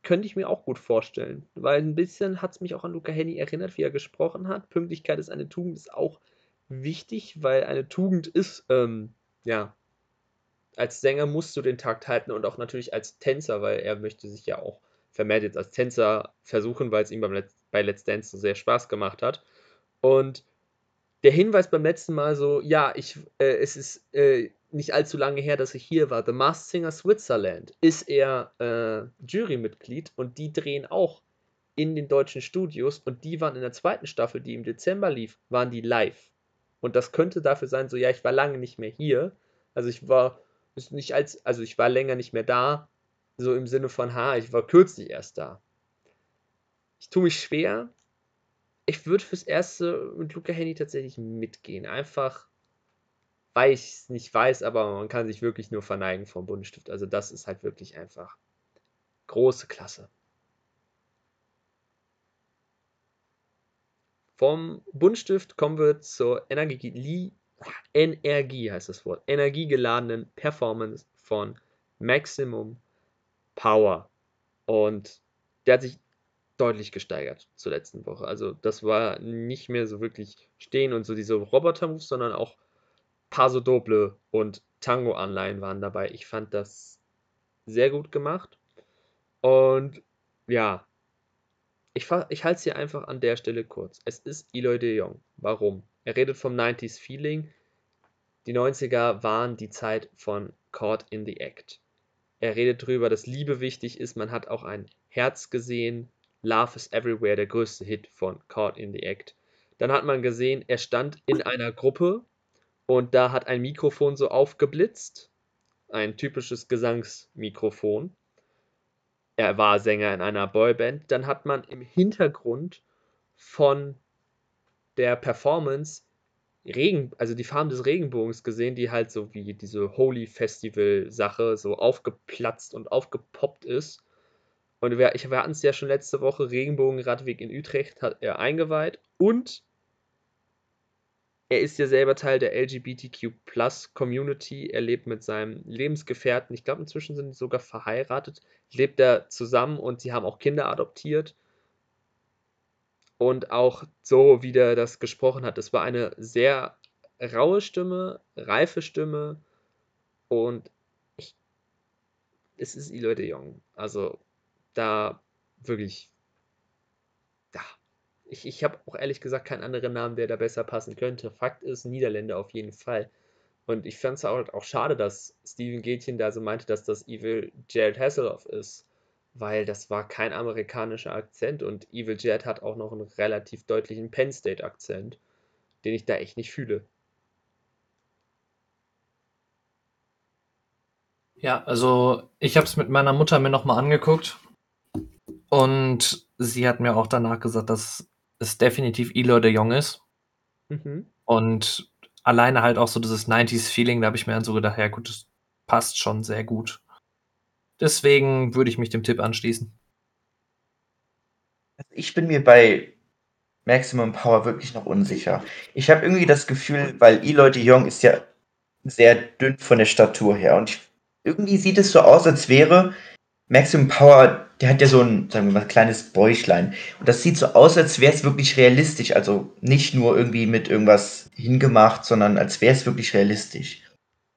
könnte ich mir auch gut vorstellen. Weil ein bisschen hat es mich auch an Luca Henny erinnert, wie er gesprochen hat. Pünktlichkeit ist eine Tugend, ist auch wichtig, weil eine Tugend ist, ähm, ja, als Sänger musst du den Takt halten und auch natürlich als Tänzer, weil er möchte sich ja auch vermehrt jetzt als Tänzer versuchen, weil es ihm beim Letz bei Let's Dance so sehr Spaß gemacht hat. Und der Hinweis beim letzten Mal so, ja, ich, äh, es ist äh, nicht allzu lange her, dass ich hier war. The Masked Singer Switzerland ist er äh, Jurymitglied und die drehen auch in den deutschen Studios und die waren in der zweiten Staffel, die im Dezember lief, waren die live. Und das könnte dafür sein, so, ja, ich war lange nicht mehr hier. Also ich war ist nicht als, also ich war länger nicht mehr da, so im Sinne von, ha, ich war kürzlich erst da. Ich tue mich schwer. Ich würde fürs Erste mit Luca Henny tatsächlich mitgehen. Einfach, weil ich es nicht weiß, aber man kann sich wirklich nur verneigen vom Buntstift. Also das ist halt wirklich einfach große Klasse. Vom Buntstift kommen wir zur Energie, Energie heißt das Wort, energiegeladenen Performance von Maximum Power. Und der hat sich deutlich gesteigert zur letzten Woche. Also das war nicht mehr so wirklich stehen und so diese Roboter-Moves, sondern auch Paso Doble und Tango-Anleihen waren dabei. Ich fand das sehr gut gemacht. Und ja, ich, ich halte es hier einfach an der Stelle kurz. Es ist Eloy de Jong. Warum? Er redet vom 90s Feeling. Die 90er waren die Zeit von Caught in the Act. Er redet darüber, dass Liebe wichtig ist. Man hat auch ein Herz gesehen. Love is Everywhere, der größte Hit von Caught in the Act. Dann hat man gesehen, er stand in einer Gruppe und da hat ein Mikrofon so aufgeblitzt. Ein typisches Gesangsmikrofon. Er war Sänger in einer Boyband. Dann hat man im Hintergrund von der Performance Regen, also die Farben des Regenbogens gesehen, die halt so wie diese Holy Festival Sache so aufgeplatzt und aufgepoppt ist. Und wir, wir hatten es ja schon letzte Woche, Regenbogenradweg in Utrecht hat er eingeweiht und er ist ja selber Teil der LGBTQ Plus Community. Er lebt mit seinem Lebensgefährten, ich glaube inzwischen sind sie sogar verheiratet, lebt er zusammen und sie haben auch Kinder adoptiert und auch so, wie der das gesprochen hat. Es war eine sehr raue Stimme, reife Stimme und ich, es ist Eloy de Jong. Also da wirklich ich, ich habe auch ehrlich gesagt keinen anderen Namen, der da besser passen könnte. Fakt ist, Niederländer auf jeden Fall. Und ich fand es auch, auch schade, dass Steven Gätchen da so meinte, dass das Evil Jared Hasselhoff ist, weil das war kein amerikanischer Akzent und Evil Jared hat auch noch einen relativ deutlichen Penn State Akzent, den ich da echt nicht fühle. Ja, also ich habe es mit meiner Mutter mir nochmal angeguckt und sie hat mir auch danach gesagt, dass es definitiv Eloy de Jong ist. Mhm. Und alleine halt auch so dieses 90s-Feeling, da habe ich mir dann so gedacht, ja gut, das passt schon sehr gut. Deswegen würde ich mich dem Tipp anschließen. Also ich bin mir bei Maximum Power wirklich noch unsicher. Ich habe irgendwie das Gefühl, weil Eloy de Jong ist ja sehr dünn von der Statur her und ich, irgendwie sieht es so aus, als wäre Maximum Power, der hat ja so ein, sagen wir mal, kleines Bäuchlein. Und das sieht so aus, als wäre es wirklich realistisch. Also nicht nur irgendwie mit irgendwas hingemacht, sondern als wäre es wirklich realistisch.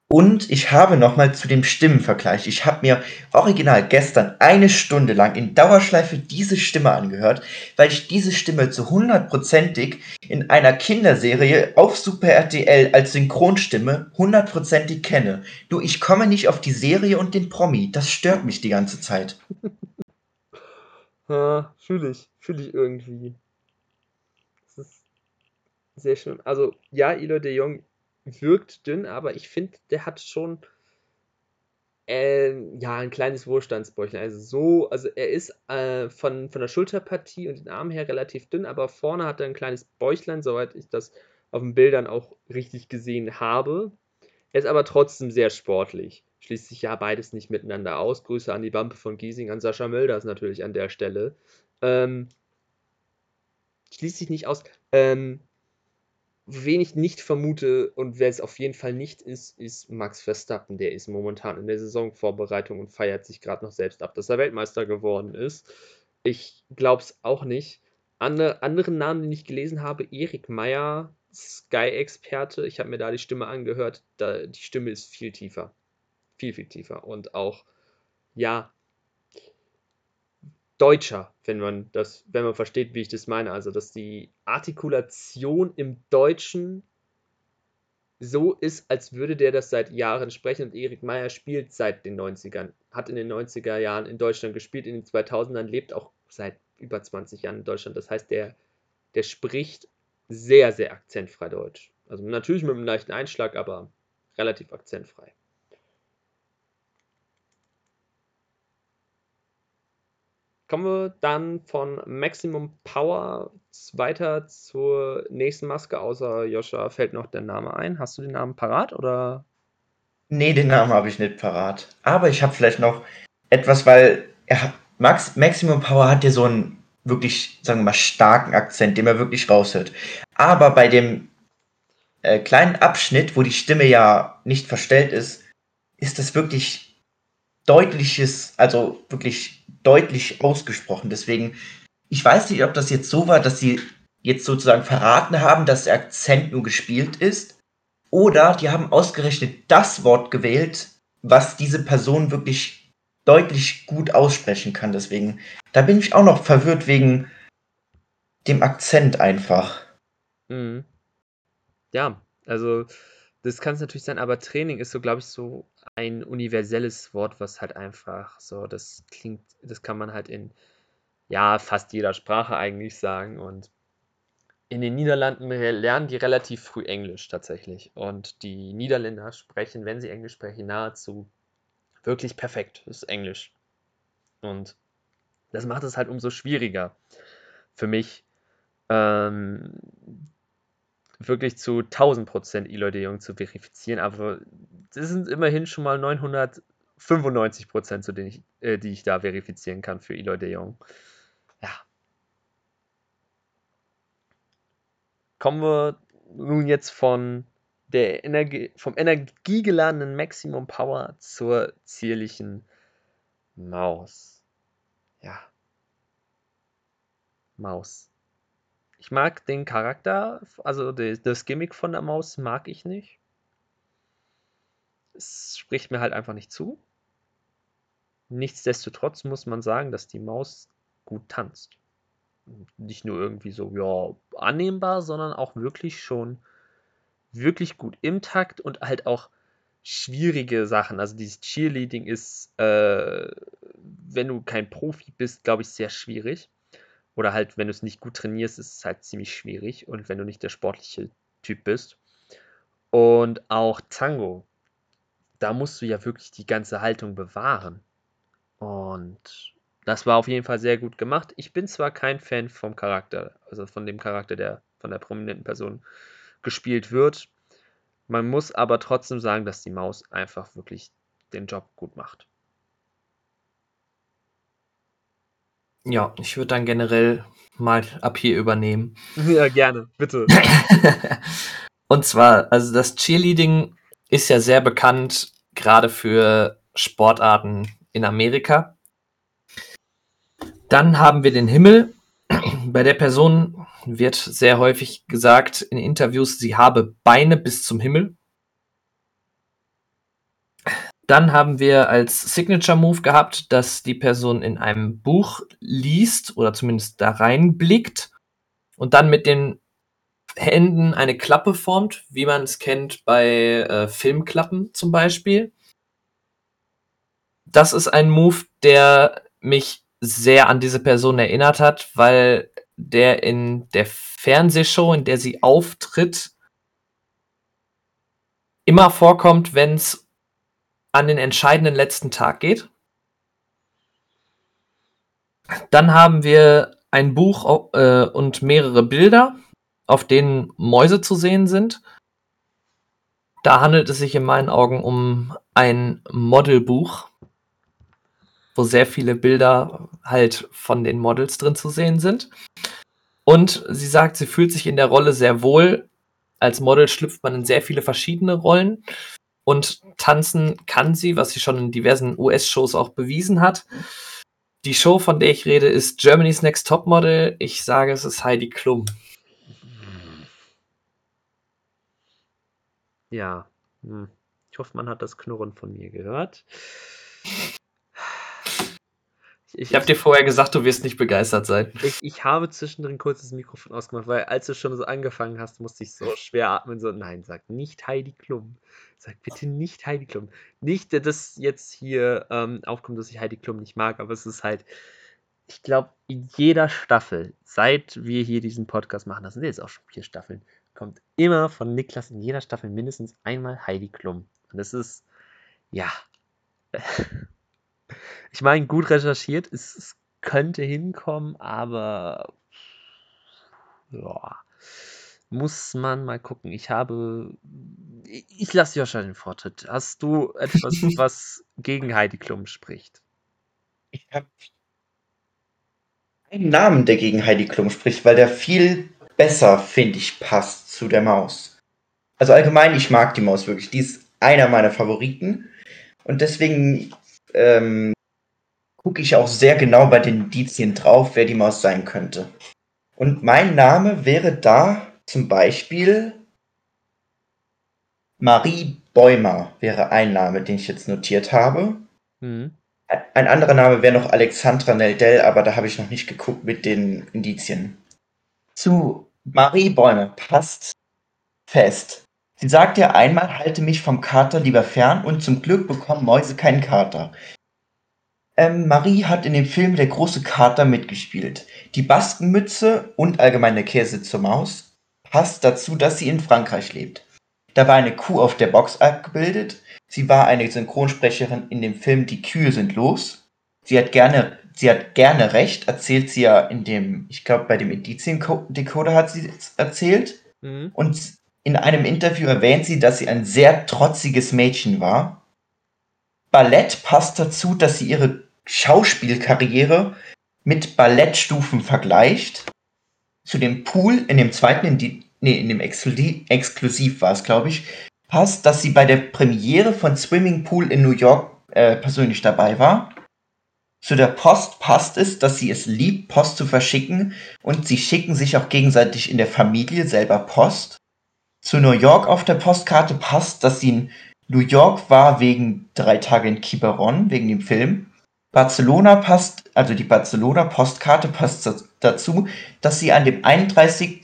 Und ich habe nochmal zu dem Stimmenvergleich, ich habe mir original gestern eine Stunde lang in Dauerschleife diese Stimme angehört, weil ich diese Stimme zu hundertprozentig in einer Kinderserie auf Super RTL als Synchronstimme hundertprozentig kenne. Du, ich komme nicht auf die Serie und den Promi, das stört mich die ganze Zeit. Ja, fühle ich, fühle ich irgendwie. Das ist sehr schön. Also, ja, Eloy de Jong wirkt dünn, aber ich finde, der hat schon äh, ja ein kleines Wohlstandsbäuchlein. Also so, also er ist äh, von, von der Schulterpartie und den Armen her relativ dünn, aber vorne hat er ein kleines Bäuchlein, soweit ich das auf den Bildern auch richtig gesehen habe. Er ist aber trotzdem sehr sportlich. Schließt sich ja beides nicht miteinander aus. Grüße an die Wampe von Giesing, an Sascha Mölders natürlich an der Stelle. Ähm, schließt sich nicht aus. Ähm, wen ich nicht vermute und wer es auf jeden Fall nicht ist, ist Max Verstappen. Der ist momentan in der Saisonvorbereitung und feiert sich gerade noch selbst ab, dass er Weltmeister geworden ist. Ich glaube es auch nicht. Andere, anderen Namen, den ich gelesen habe, Erik Meyer, Sky-Experte. Ich habe mir da die Stimme angehört. Da, die Stimme ist viel tiefer. Viel, viel tiefer. Und auch, ja, deutscher, wenn man das, wenn man versteht, wie ich das meine. Also, dass die Artikulation im Deutschen so ist, als würde der das seit Jahren sprechen. Und Erik Meyer spielt seit den 90ern, hat in den 90er Jahren in Deutschland gespielt, in den 2000ern lebt auch seit über 20 Jahren in Deutschland. Das heißt, der, der spricht sehr, sehr akzentfrei Deutsch. Also natürlich mit einem leichten Einschlag, aber relativ akzentfrei. Kommen wir dann von Maximum Power weiter zur nächsten Maske, außer Joscha fällt noch der Name ein. Hast du den Namen parat oder? Nee, den Namen habe ich nicht parat. Aber ich habe vielleicht noch etwas, weil er, Max, Maximum Power hat ja so einen wirklich, sagen wir mal, starken Akzent, den man wirklich raushört. Aber bei dem äh, kleinen Abschnitt, wo die Stimme ja nicht verstellt ist, ist das wirklich deutliches, also wirklich deutlich ausgesprochen. Deswegen, ich weiß nicht, ob das jetzt so war, dass sie jetzt sozusagen verraten haben, dass der Akzent nur gespielt ist. Oder die haben ausgerechnet das Wort gewählt, was diese Person wirklich deutlich gut aussprechen kann. Deswegen, da bin ich auch noch verwirrt wegen dem Akzent einfach. Mhm. Ja, also das kann es natürlich sein, aber Training ist so, glaube ich, so ein universelles Wort, was halt einfach so, das klingt, das kann man halt in ja fast jeder Sprache eigentlich sagen. Und in den Niederlanden lernen die relativ früh Englisch tatsächlich. Und die Niederländer sprechen, wenn sie Englisch sprechen, nahezu wirklich perfekt. Das ist Englisch. Und das macht es halt umso schwieriger für mich, ähm, wirklich zu 1000% Eloy de Jong zu verifizieren, aber das sind immerhin schon mal 995%, zu denen ich, äh, die ich da verifizieren kann für Eloy de Jong. Ja. Kommen wir nun jetzt von der Energie, vom energiegeladenen Maximum Power zur zierlichen Maus. Ja. Maus. Ich mag den Charakter, also das Gimmick von der Maus mag ich nicht. Es spricht mir halt einfach nicht zu. Nichtsdestotrotz muss man sagen, dass die Maus gut tanzt. nicht nur irgendwie so, ja, annehmbar, sondern auch wirklich schon wirklich gut im Takt und halt auch schwierige Sachen. Also dieses Cheerleading ist, äh, wenn du kein Profi bist, glaube ich, sehr schwierig. Oder halt, wenn du es nicht gut trainierst, ist es halt ziemlich schwierig. Und wenn du nicht der sportliche Typ bist. Und auch Tango. Da musst du ja wirklich die ganze Haltung bewahren. Und das war auf jeden Fall sehr gut gemacht. Ich bin zwar kein Fan vom Charakter, also von dem Charakter, der von der prominenten Person gespielt wird. Man muss aber trotzdem sagen, dass die Maus einfach wirklich den Job gut macht. Ja, ich würde dann generell mal ab hier übernehmen. Ja, gerne, bitte. Und zwar, also das Cheerleading ist ja sehr bekannt, gerade für Sportarten in Amerika. Dann haben wir den Himmel. Bei der Person wird sehr häufig gesagt in Interviews, sie habe Beine bis zum Himmel. Dann haben wir als Signature Move gehabt, dass die Person in einem Buch liest oder zumindest da reinblickt und dann mit den Händen eine Klappe formt, wie man es kennt bei äh, Filmklappen zum Beispiel. Das ist ein Move, der mich sehr an diese Person erinnert hat, weil der in der Fernsehshow, in der sie auftritt, immer vorkommt, wenn es an den entscheidenden letzten Tag geht. Dann haben wir ein Buch äh, und mehrere Bilder, auf denen Mäuse zu sehen sind. Da handelt es sich in meinen Augen um ein Modelbuch, wo sehr viele Bilder halt von den Models drin zu sehen sind. Und sie sagt, sie fühlt sich in der Rolle sehr wohl. Als Model schlüpft man in sehr viele verschiedene Rollen. Und tanzen kann sie, was sie schon in diversen US-Shows auch bewiesen hat. Die Show, von der ich rede, ist Germany's Next Top Model. Ich sage, es ist Heidi Klum. Ja. Hm. Ich hoffe, man hat das Knurren von mir gehört. Ich, ich habe dir vorher gesagt, du wirst nicht begeistert sein. Ich, ich habe zwischendrin kurz das Mikrofon ausgemacht, weil als du schon so angefangen hast, musste ich so schwer atmen. So, nein, sag nicht Heidi Klum. Sag bitte nicht Heidi Klum. Nicht, dass jetzt hier ähm, aufkommt, dass ich Heidi Klum nicht mag, aber es ist halt, ich glaube, in jeder Staffel, seit wir hier diesen Podcast machen, das sind jetzt auch schon vier Staffeln, kommt immer von Niklas in jeder Staffel mindestens einmal Heidi Klum. Und das ist, ja. Ich meine, gut recherchiert, es, es könnte hinkommen, aber ja, muss man mal gucken. Ich habe, ich, lasse Joscha den Vortritt. Hast du etwas, was gegen Heidi Klum spricht? Ich habe einen Namen, der gegen Heidi Klum spricht, weil der viel besser, finde ich, passt zu der Maus. Also allgemein, ich mag die Maus wirklich. Die ist einer meiner Favoriten. Und deswegen ähm, gucke ich auch sehr genau bei den Indizien drauf, wer die Maus sein könnte. Und mein Name wäre da zum Beispiel Marie Bäumer wäre ein Name, den ich jetzt notiert habe. Mhm. Ein anderer Name wäre noch Alexandra Neldell, aber da habe ich noch nicht geguckt mit den Indizien. Zu Marie Bäume passt fest. Sie sagt ja einmal, halte mich vom Kater lieber fern und zum Glück bekommen Mäuse keinen Kater. Ähm, Marie hat in dem Film Der große Kater mitgespielt. Die Baskenmütze und allgemein der Käse zur Maus passt dazu, dass sie in Frankreich lebt. Da war eine Kuh auf der Box abgebildet. Sie war eine Synchronsprecherin in dem Film Die Kühe sind los. Sie hat gerne, sie hat gerne recht, erzählt sie ja in dem, ich glaube bei dem Indizien-Decoder hat sie erzählt. Mhm. Und in einem Interview erwähnt sie, dass sie ein sehr trotziges Mädchen war. Ballett passt dazu, dass sie ihre Schauspielkarriere mit Ballettstufen vergleicht. Zu dem Pool in dem zweiten, in, die, nee, in dem Exklusiv, Exklusiv war es, glaube ich, passt, dass sie bei der Premiere von Swimming Pool in New York äh, persönlich dabei war. Zu der Post passt es, dass sie es liebt, Post zu verschicken und sie schicken sich auch gegenseitig in der Familie selber Post. Zu New York auf der Postkarte passt, dass sie in New York war wegen drei Tage in Quiberon, wegen dem Film. Barcelona passt, also die Barcelona Postkarte passt dazu, dass sie an dem 31.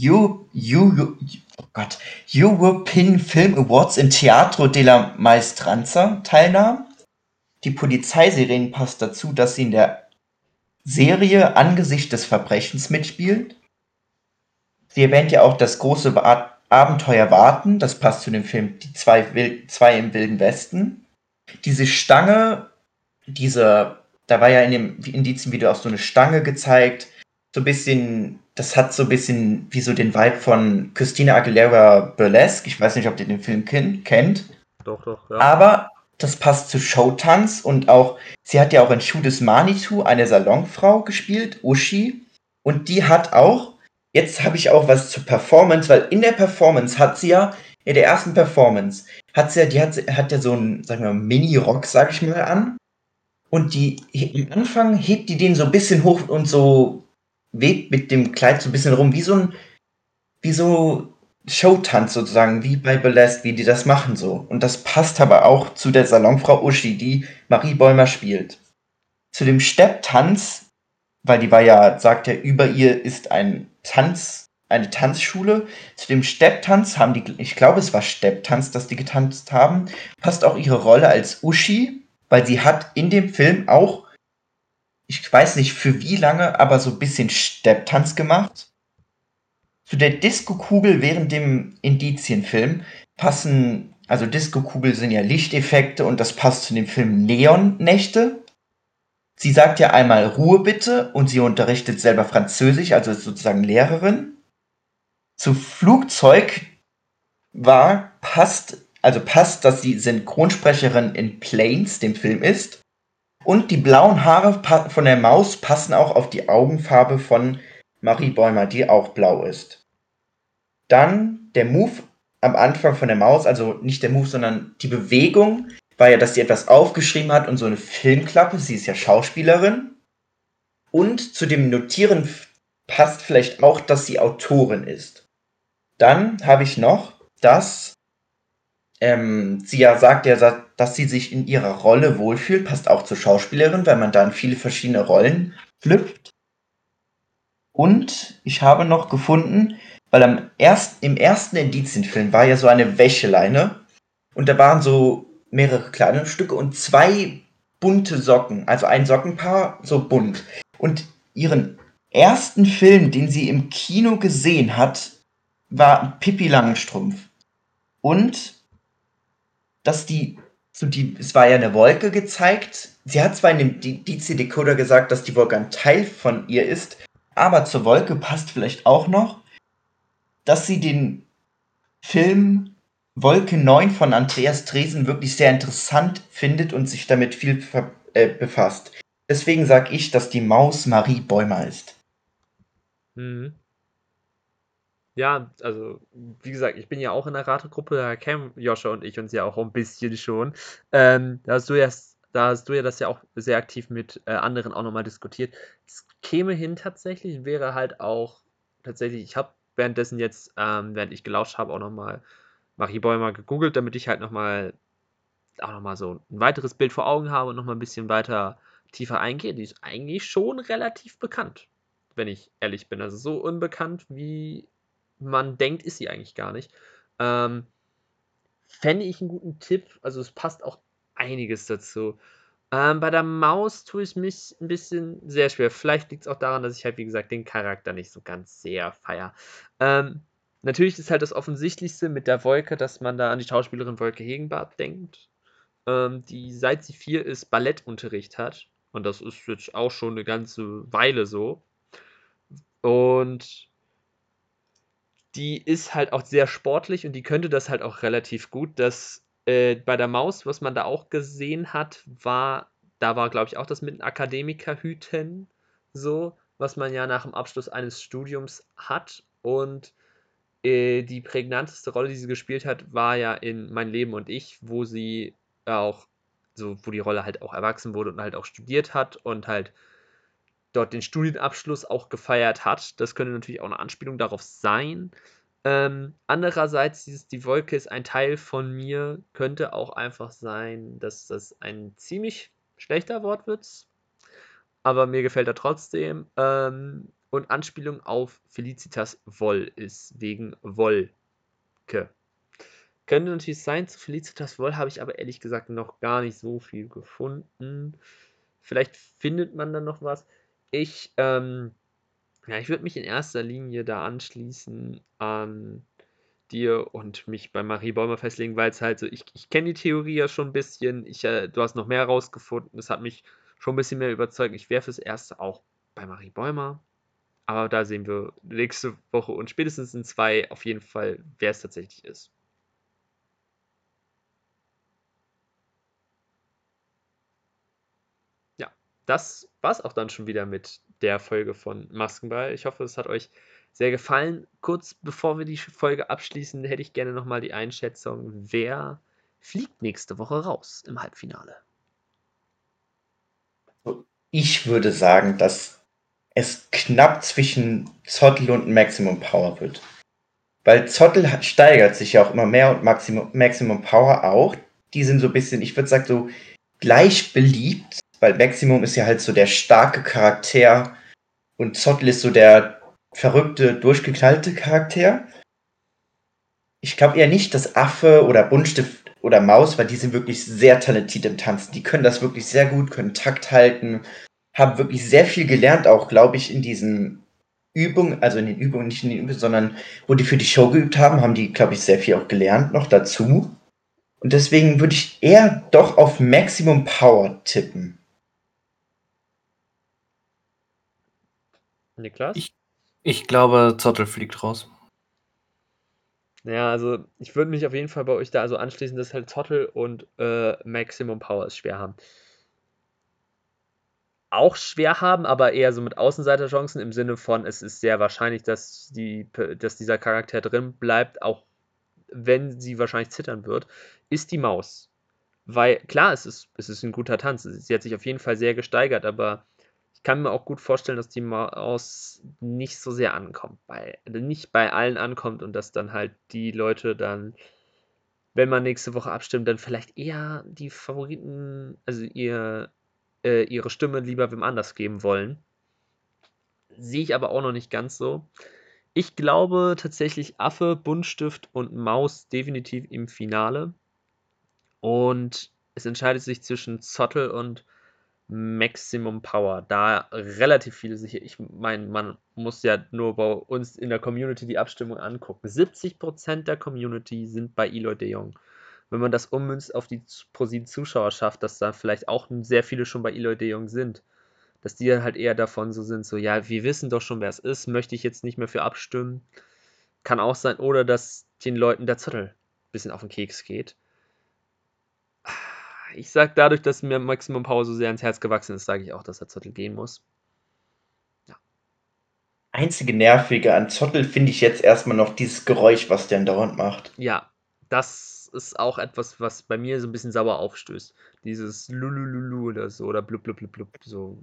Eu, Eu, oh Gott, European Film Awards in Teatro della Maestranza teilnahm. Die Polizeisirene passt dazu, dass sie in der Serie Angesicht des Verbrechens mitspielt. Sie erwähnt ja auch das große Abenteuer warten, das passt zu dem Film Die zwei, zwei im Wilden Westen. Diese Stange, diese, da war ja in dem Indizienvideo auch so eine Stange gezeigt, so ein bisschen, das hat so ein bisschen wie so den Vibe von Christina Aguilera Burlesque. Ich weiß nicht, ob ihr den Film kennt. Doch, doch, ja. Aber das passt zu Showtanz und auch, sie hat ja auch in Schuh des Manitou eine Salonfrau gespielt, Uschi. Und die hat auch, jetzt habe ich auch was zur Performance, weil in der Performance hat sie ja, in der ersten Performance, hat sie ja, die hat, hat ja so einen, sagen wir mal, Mini-Rock, sag ich mal, an. Und die, am Anfang hebt die den so ein bisschen hoch und so webt mit dem Kleid so ein bisschen rum, wie so ein, wie so Showtanz sozusagen, wie bei Burlesque, wie die das machen so. Und das passt aber auch zu der Salonfrau Uschi, die Marie Bäumer spielt. Zu dem Stepptanz, weil die war ja, sagt er, über ihr ist ein Tanz, eine Tanzschule. Zu dem Stepptanz haben die, ich glaube, es war Stepptanz, dass die getanzt haben, passt auch ihre Rolle als Uschi, weil sie hat in dem Film auch, ich weiß nicht für wie lange, aber so ein bisschen Stepptanz gemacht. Zu der Disco-Kugel während dem Indizienfilm passen, also Disco-Kugel sind ja Lichteffekte und das passt zu dem Film Neon-Nächte. Sie sagt ja einmal Ruhe bitte und sie unterrichtet selber Französisch, also ist sozusagen Lehrerin. Zu Flugzeug war, passt, also passt, dass sie Synchronsprecherin in Planes, dem Film ist. Und die blauen Haare von der Maus passen auch auf die Augenfarbe von Marie Bäumer, die auch blau ist. Dann der Move am Anfang von der Maus, also nicht der Move, sondern die Bewegung, war ja, dass sie etwas aufgeschrieben hat und so eine Filmklappe. Sie ist ja Schauspielerin. Und zu dem Notieren passt vielleicht auch, dass sie Autorin ist. Dann habe ich noch, dass ähm, sie ja sagt, ja, dass sie sich in ihrer Rolle wohlfühlt, passt auch zur Schauspielerin, weil man dann viele verschiedene Rollen schlüpft. Und ich habe noch gefunden, weil am erst, im ersten Indizienfilm war ja so eine Wäscheleine und da waren so mehrere Kleidungsstücke und zwei bunte Socken, also ein Sockenpaar, so bunt. Und ihren ersten Film, den sie im Kino gesehen hat, war Pippi Langstrumpf. Und dass die, so die, es war ja eine Wolke gezeigt. Sie hat zwar in dem DC-Decoder gesagt, dass die Wolke ein Teil von ihr ist, aber zur Wolke passt vielleicht auch noch, dass sie den Film Wolke 9 von Andreas Dresen wirklich sehr interessant findet und sich damit viel äh, befasst. Deswegen sage ich, dass die Maus Marie Bäumer ist. Mhm. Ja, also, wie gesagt, ich bin ja auch in der Rategruppe, da kennen Joscha und ich uns ja auch ein bisschen schon. Ähm, da hast du ja da hast du ja das ja auch sehr aktiv mit äh, anderen auch nochmal diskutiert. Es käme hin tatsächlich, wäre halt auch tatsächlich, ich habe währenddessen jetzt, ähm, während ich gelauscht habe, auch nochmal Marie Bäumer gegoogelt, damit ich halt nochmal auch nochmal so ein weiteres Bild vor Augen habe und nochmal ein bisschen weiter tiefer eingehe. Die ist eigentlich schon relativ bekannt, wenn ich ehrlich bin. Also so unbekannt, wie man denkt, ist sie eigentlich gar nicht. Ähm, fände ich einen guten Tipp. Also es passt auch einiges dazu. Ähm, bei der Maus tue ich mich ein bisschen sehr schwer. Vielleicht liegt es auch daran, dass ich halt, wie gesagt, den Charakter nicht so ganz sehr feier. Ähm, natürlich ist halt das Offensichtlichste mit der Wolke, dass man da an die Schauspielerin Wolke Hegenbart denkt, ähm, die seit sie vier ist Ballettunterricht hat. Und das ist jetzt auch schon eine ganze Weile so. Und die ist halt auch sehr sportlich und die könnte das halt auch relativ gut. Das äh, bei der Maus, was man da auch gesehen hat, war, da war, glaube ich, auch das mit einem Akademikerhüten so, was man ja nach dem Abschluss eines Studiums hat. Und äh, die prägnanteste Rolle, die sie gespielt hat, war ja in Mein Leben und ich, wo sie auch, so, wo die Rolle halt auch erwachsen wurde und halt auch studiert hat und halt dort den Studienabschluss auch gefeiert hat. Das könnte natürlich auch eine Anspielung darauf sein. Ähm, andererseits, dieses, die Wolke ist ein Teil von mir, könnte auch einfach sein, dass das ein ziemlich schlechter Wortwitz aber mir gefällt er trotzdem. Ähm, und Anspielung auf Felicitas Woll ist wegen Wolke. Könnte natürlich sein, zu Felicitas Woll habe ich aber ehrlich gesagt noch gar nicht so viel gefunden. Vielleicht findet man dann noch was. Ich, ähm, ja, ich würde mich in erster Linie da anschließen an dir und mich bei Marie Bäumer festlegen, weil es halt so, ich, ich kenne die Theorie ja schon ein bisschen. Ich, äh, du hast noch mehr rausgefunden. Das hat mich schon ein bisschen mehr überzeugt. Ich wäre fürs Erste auch bei Marie Bäumer. Aber da sehen wir nächste Woche und spätestens in zwei auf jeden Fall, wer es tatsächlich ist. Das war es auch dann schon wieder mit der Folge von Maskenball. Ich hoffe, es hat euch sehr gefallen. Kurz bevor wir die Folge abschließen, hätte ich gerne nochmal die Einschätzung, wer fliegt nächste Woche raus im Halbfinale. Ich würde sagen, dass es knapp zwischen Zottel und Maximum Power wird. Weil Zottel steigert sich ja auch immer mehr und Maximum, Maximum Power auch. Die sind so ein bisschen, ich würde sagen, so gleich beliebt, weil Maximum ist ja halt so der starke Charakter und Zottel ist so der verrückte, durchgeknallte Charakter. Ich glaube eher nicht, dass Affe oder Buntstift oder Maus, weil die sind wirklich sehr talentiert im Tanzen. Die können das wirklich sehr gut, können Takt halten, haben wirklich sehr viel gelernt, auch glaube ich, in diesen Übungen, also in den Übungen, nicht in den Übungen, sondern wo die für die Show geübt haben, haben die, glaube ich, sehr viel auch gelernt noch dazu. Und deswegen würde ich eher doch auf Maximum Power tippen. Niklas? Ich, ich glaube, Zottel fliegt raus. Ja, also ich würde mich auf jeden Fall bei euch da also anschließen, dass halt Zottel und äh, Maximum Power es schwer haben. Auch schwer haben, aber eher so mit Außenseiterchancen im Sinne von, es ist sehr wahrscheinlich, dass, die, dass dieser Charakter drin bleibt, auch wenn sie wahrscheinlich zittern wird, ist die Maus. Weil klar, es ist, es ist ein guter Tanz. Sie hat sich auf jeden Fall sehr gesteigert, aber ich kann mir auch gut vorstellen, dass die Maus nicht so sehr ankommt, bei, also nicht bei allen ankommt und dass dann halt die Leute dann, wenn man nächste Woche abstimmt, dann vielleicht eher die Favoriten, also ihr, äh, ihre Stimme lieber wem anders geben wollen. Sehe ich aber auch noch nicht ganz so. Ich glaube tatsächlich Affe, Buntstift und Maus definitiv im Finale. Und es entscheidet sich zwischen Zottel und Maximum Power. Da relativ viele sicher. Ich meine, man muss ja nur bei uns in der Community die Abstimmung angucken. 70% der Community sind bei Eloy de Jong. Wenn man das ummünzt auf die ProSieben Zuschauerschaft, dass da vielleicht auch sehr viele schon bei Eloy de Jong sind, dass die halt eher davon so sind, so, ja, wir wissen doch schon, wer es ist, möchte ich jetzt nicht mehr für abstimmen. Kann auch sein, oder dass den Leuten der Zettel ein bisschen auf den Keks geht ich sage dadurch, dass mir Maximum Power so sehr ans Herz gewachsen ist, sage ich auch, dass er Zottel gehen muss. Ja. Einzige Nervige an Zottel finde ich jetzt erstmal noch dieses Geräusch, was der dauernd macht. Ja, das ist auch etwas, was bei mir so ein bisschen sauer aufstößt. Dieses Lulululu oder so oder blub blub blub blub. So,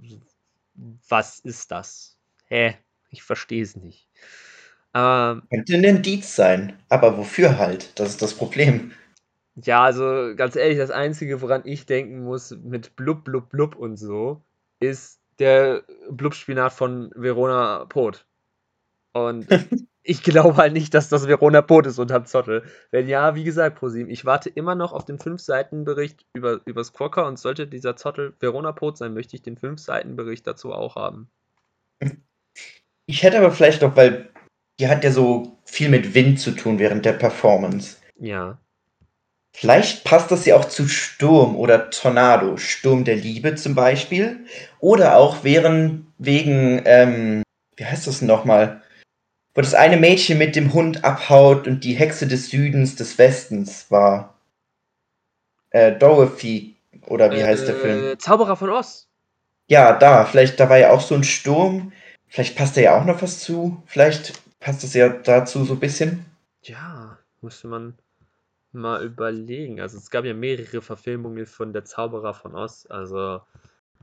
was ist das? Hä? Ich verstehe es nicht. Ähm, Könnte ein Indiz sein, aber wofür halt? Das ist das Problem. Ja, also ganz ehrlich, das Einzige, woran ich denken muss mit Blub, Blub, Blub und so, ist der Blub-Spinat von Verona Pot. Und ich glaube halt nicht, dass das Verona Pot ist unterm Zottel. Wenn ja, wie gesagt, ProSieben, ich warte immer noch auf den 5-Seiten-Bericht über, übers Quokka und sollte dieser Zottel Verona Pot sein, möchte ich den 5-Seiten-Bericht dazu auch haben. Ich hätte aber vielleicht noch, weil die hat ja so viel mit Wind zu tun während der Performance. Ja. Vielleicht passt das ja auch zu Sturm oder Tornado. Sturm der Liebe zum Beispiel. Oder auch während, wegen, ähm, wie heißt das nochmal? Wo das eine Mädchen mit dem Hund abhaut und die Hexe des Südens, des Westens war. Äh, Dorothy, oder wie äh, heißt der Film? Zauberer von Oz. Ja, da. Vielleicht, da war ja auch so ein Sturm. Vielleicht passt da ja auch noch was zu. Vielleicht passt das ja dazu so ein bisschen. Ja, musste man mal überlegen. Also es gab ja mehrere Verfilmungen von Der Zauberer von Oz. Also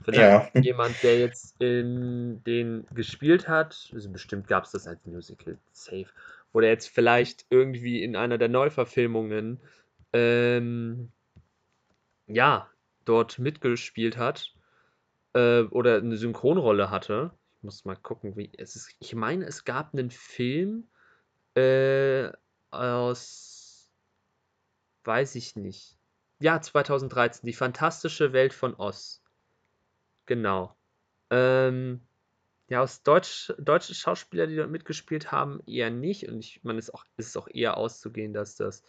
vielleicht ja. jemand, der jetzt in den gespielt hat, also bestimmt gab es das als Musical, safe. Oder jetzt vielleicht irgendwie in einer der Neuverfilmungen, ähm, ja, dort mitgespielt hat. äh, oder eine Synchronrolle hatte. Ich muss mal gucken, wie es ist. Ich meine, es gab einen Film äh, aus, weiß ich nicht. Ja, 2013, Die fantastische Welt von Oz. Genau. Ähm, ja, aus Deutsch, deutsche Schauspieler, die dort mitgespielt haben, eher nicht. Und ich meine, es ist auch, eher auszugehen, dass das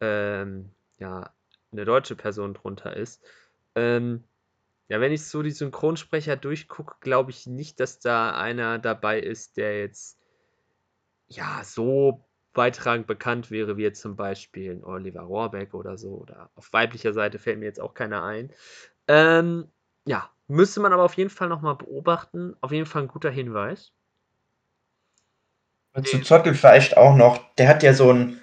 ähm, ja eine deutsche Person drunter ist. Ähm, ja, wenn ich so die Synchronsprecher durchgucke, glaube ich nicht, dass da einer dabei ist, der jetzt ja so beitragend bekannt wäre, wie jetzt zum Beispiel Oliver Rohrbeck oder so. Oder auf weiblicher Seite fällt mir jetzt auch keiner ein. Ähm, ja, müsste man aber auf jeden Fall nochmal beobachten. Auf jeden Fall ein guter Hinweis. Und zu Zottel vielleicht auch noch, der hat ja so ein,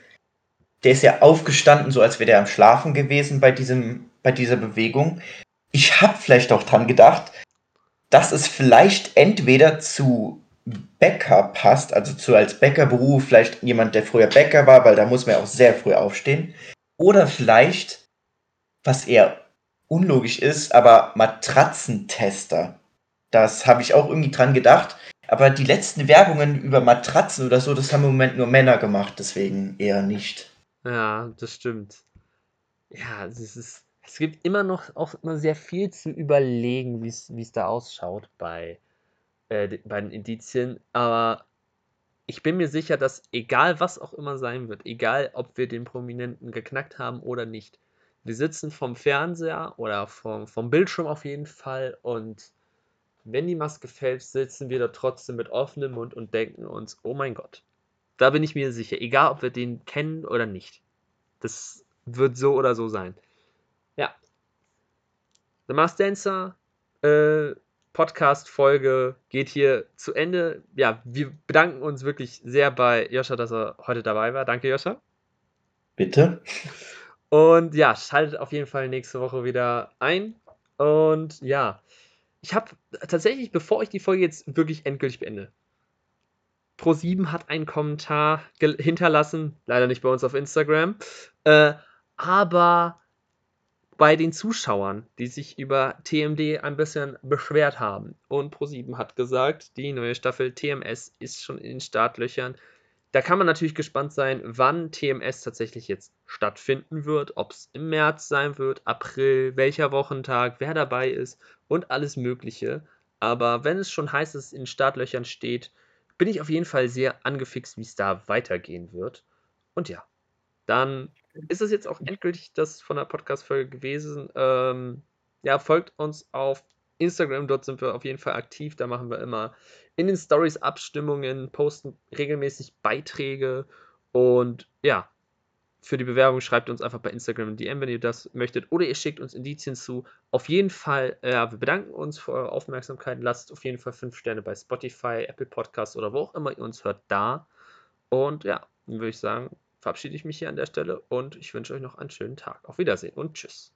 der ist ja aufgestanden, so als wäre der am Schlafen gewesen bei diesem, bei dieser Bewegung. Ich habe vielleicht auch dran gedacht, dass es vielleicht entweder zu Bäcker passt, also zu als Bäckerberuf, vielleicht jemand, der früher Bäcker war, weil da muss man ja auch sehr früh aufstehen. Oder vielleicht, was eher unlogisch ist, aber Matratzentester. Das habe ich auch irgendwie dran gedacht. Aber die letzten Werbungen über Matratzen oder so, das haben im Moment nur Männer gemacht, deswegen eher nicht. Ja, das stimmt. Ja, es ist, es gibt immer noch auch immer sehr viel zu überlegen, wie es da ausschaut bei, äh, bei den Indizien. Aber ich bin mir sicher, dass egal was auch immer sein wird, egal ob wir den Prominenten geknackt haben oder nicht, wir sitzen vom Fernseher oder vom, vom Bildschirm auf jeden Fall und wenn die Maske fällt, sitzen wir da trotzdem mit offenem Mund und denken uns, oh mein Gott. Da bin ich mir sicher, egal ob wir den kennen oder nicht. Das wird so oder so sein. Ja. The Masked Dancer äh, Podcast-Folge geht hier zu Ende. Ja, wir bedanken uns wirklich sehr bei Joscha, dass er heute dabei war. Danke, Joscha. Bitte. Und ja, schaltet auf jeden Fall nächste Woche wieder ein. Und ja, ich habe tatsächlich, bevor ich die Folge jetzt wirklich endgültig beende, Pro7 hat einen Kommentar hinterlassen, leider nicht bei uns auf Instagram, äh, aber bei den Zuschauern, die sich über TMD ein bisschen beschwert haben. Und Pro7 hat gesagt, die neue Staffel TMS ist schon in den Startlöchern. Da kann man natürlich gespannt sein, wann TMS tatsächlich jetzt stattfinden wird, ob es im März sein wird, April, welcher Wochentag, wer dabei ist und alles Mögliche. Aber wenn es schon heißt, dass es in Startlöchern steht, bin ich auf jeden Fall sehr angefixt, wie es da weitergehen wird. Und ja, dann ist es jetzt auch endgültig das von der Podcast-Folge gewesen. Ähm, ja, folgt uns auf Instagram, dort sind wir auf jeden Fall aktiv. Da machen wir immer in den Stories Abstimmungen, posten regelmäßig Beiträge und ja, für die Bewerbung schreibt uns einfach bei Instagram ein DM, wenn ihr das möchtet, oder ihr schickt uns Indizien zu. Auf jeden Fall, äh, wir bedanken uns für eure Aufmerksamkeit. Lasst auf jeden Fall 5 Sterne bei Spotify, Apple Podcasts oder wo auch immer ihr uns hört da. Und ja, dann würde ich sagen, verabschiede ich mich hier an der Stelle und ich wünsche euch noch einen schönen Tag. Auf Wiedersehen und tschüss.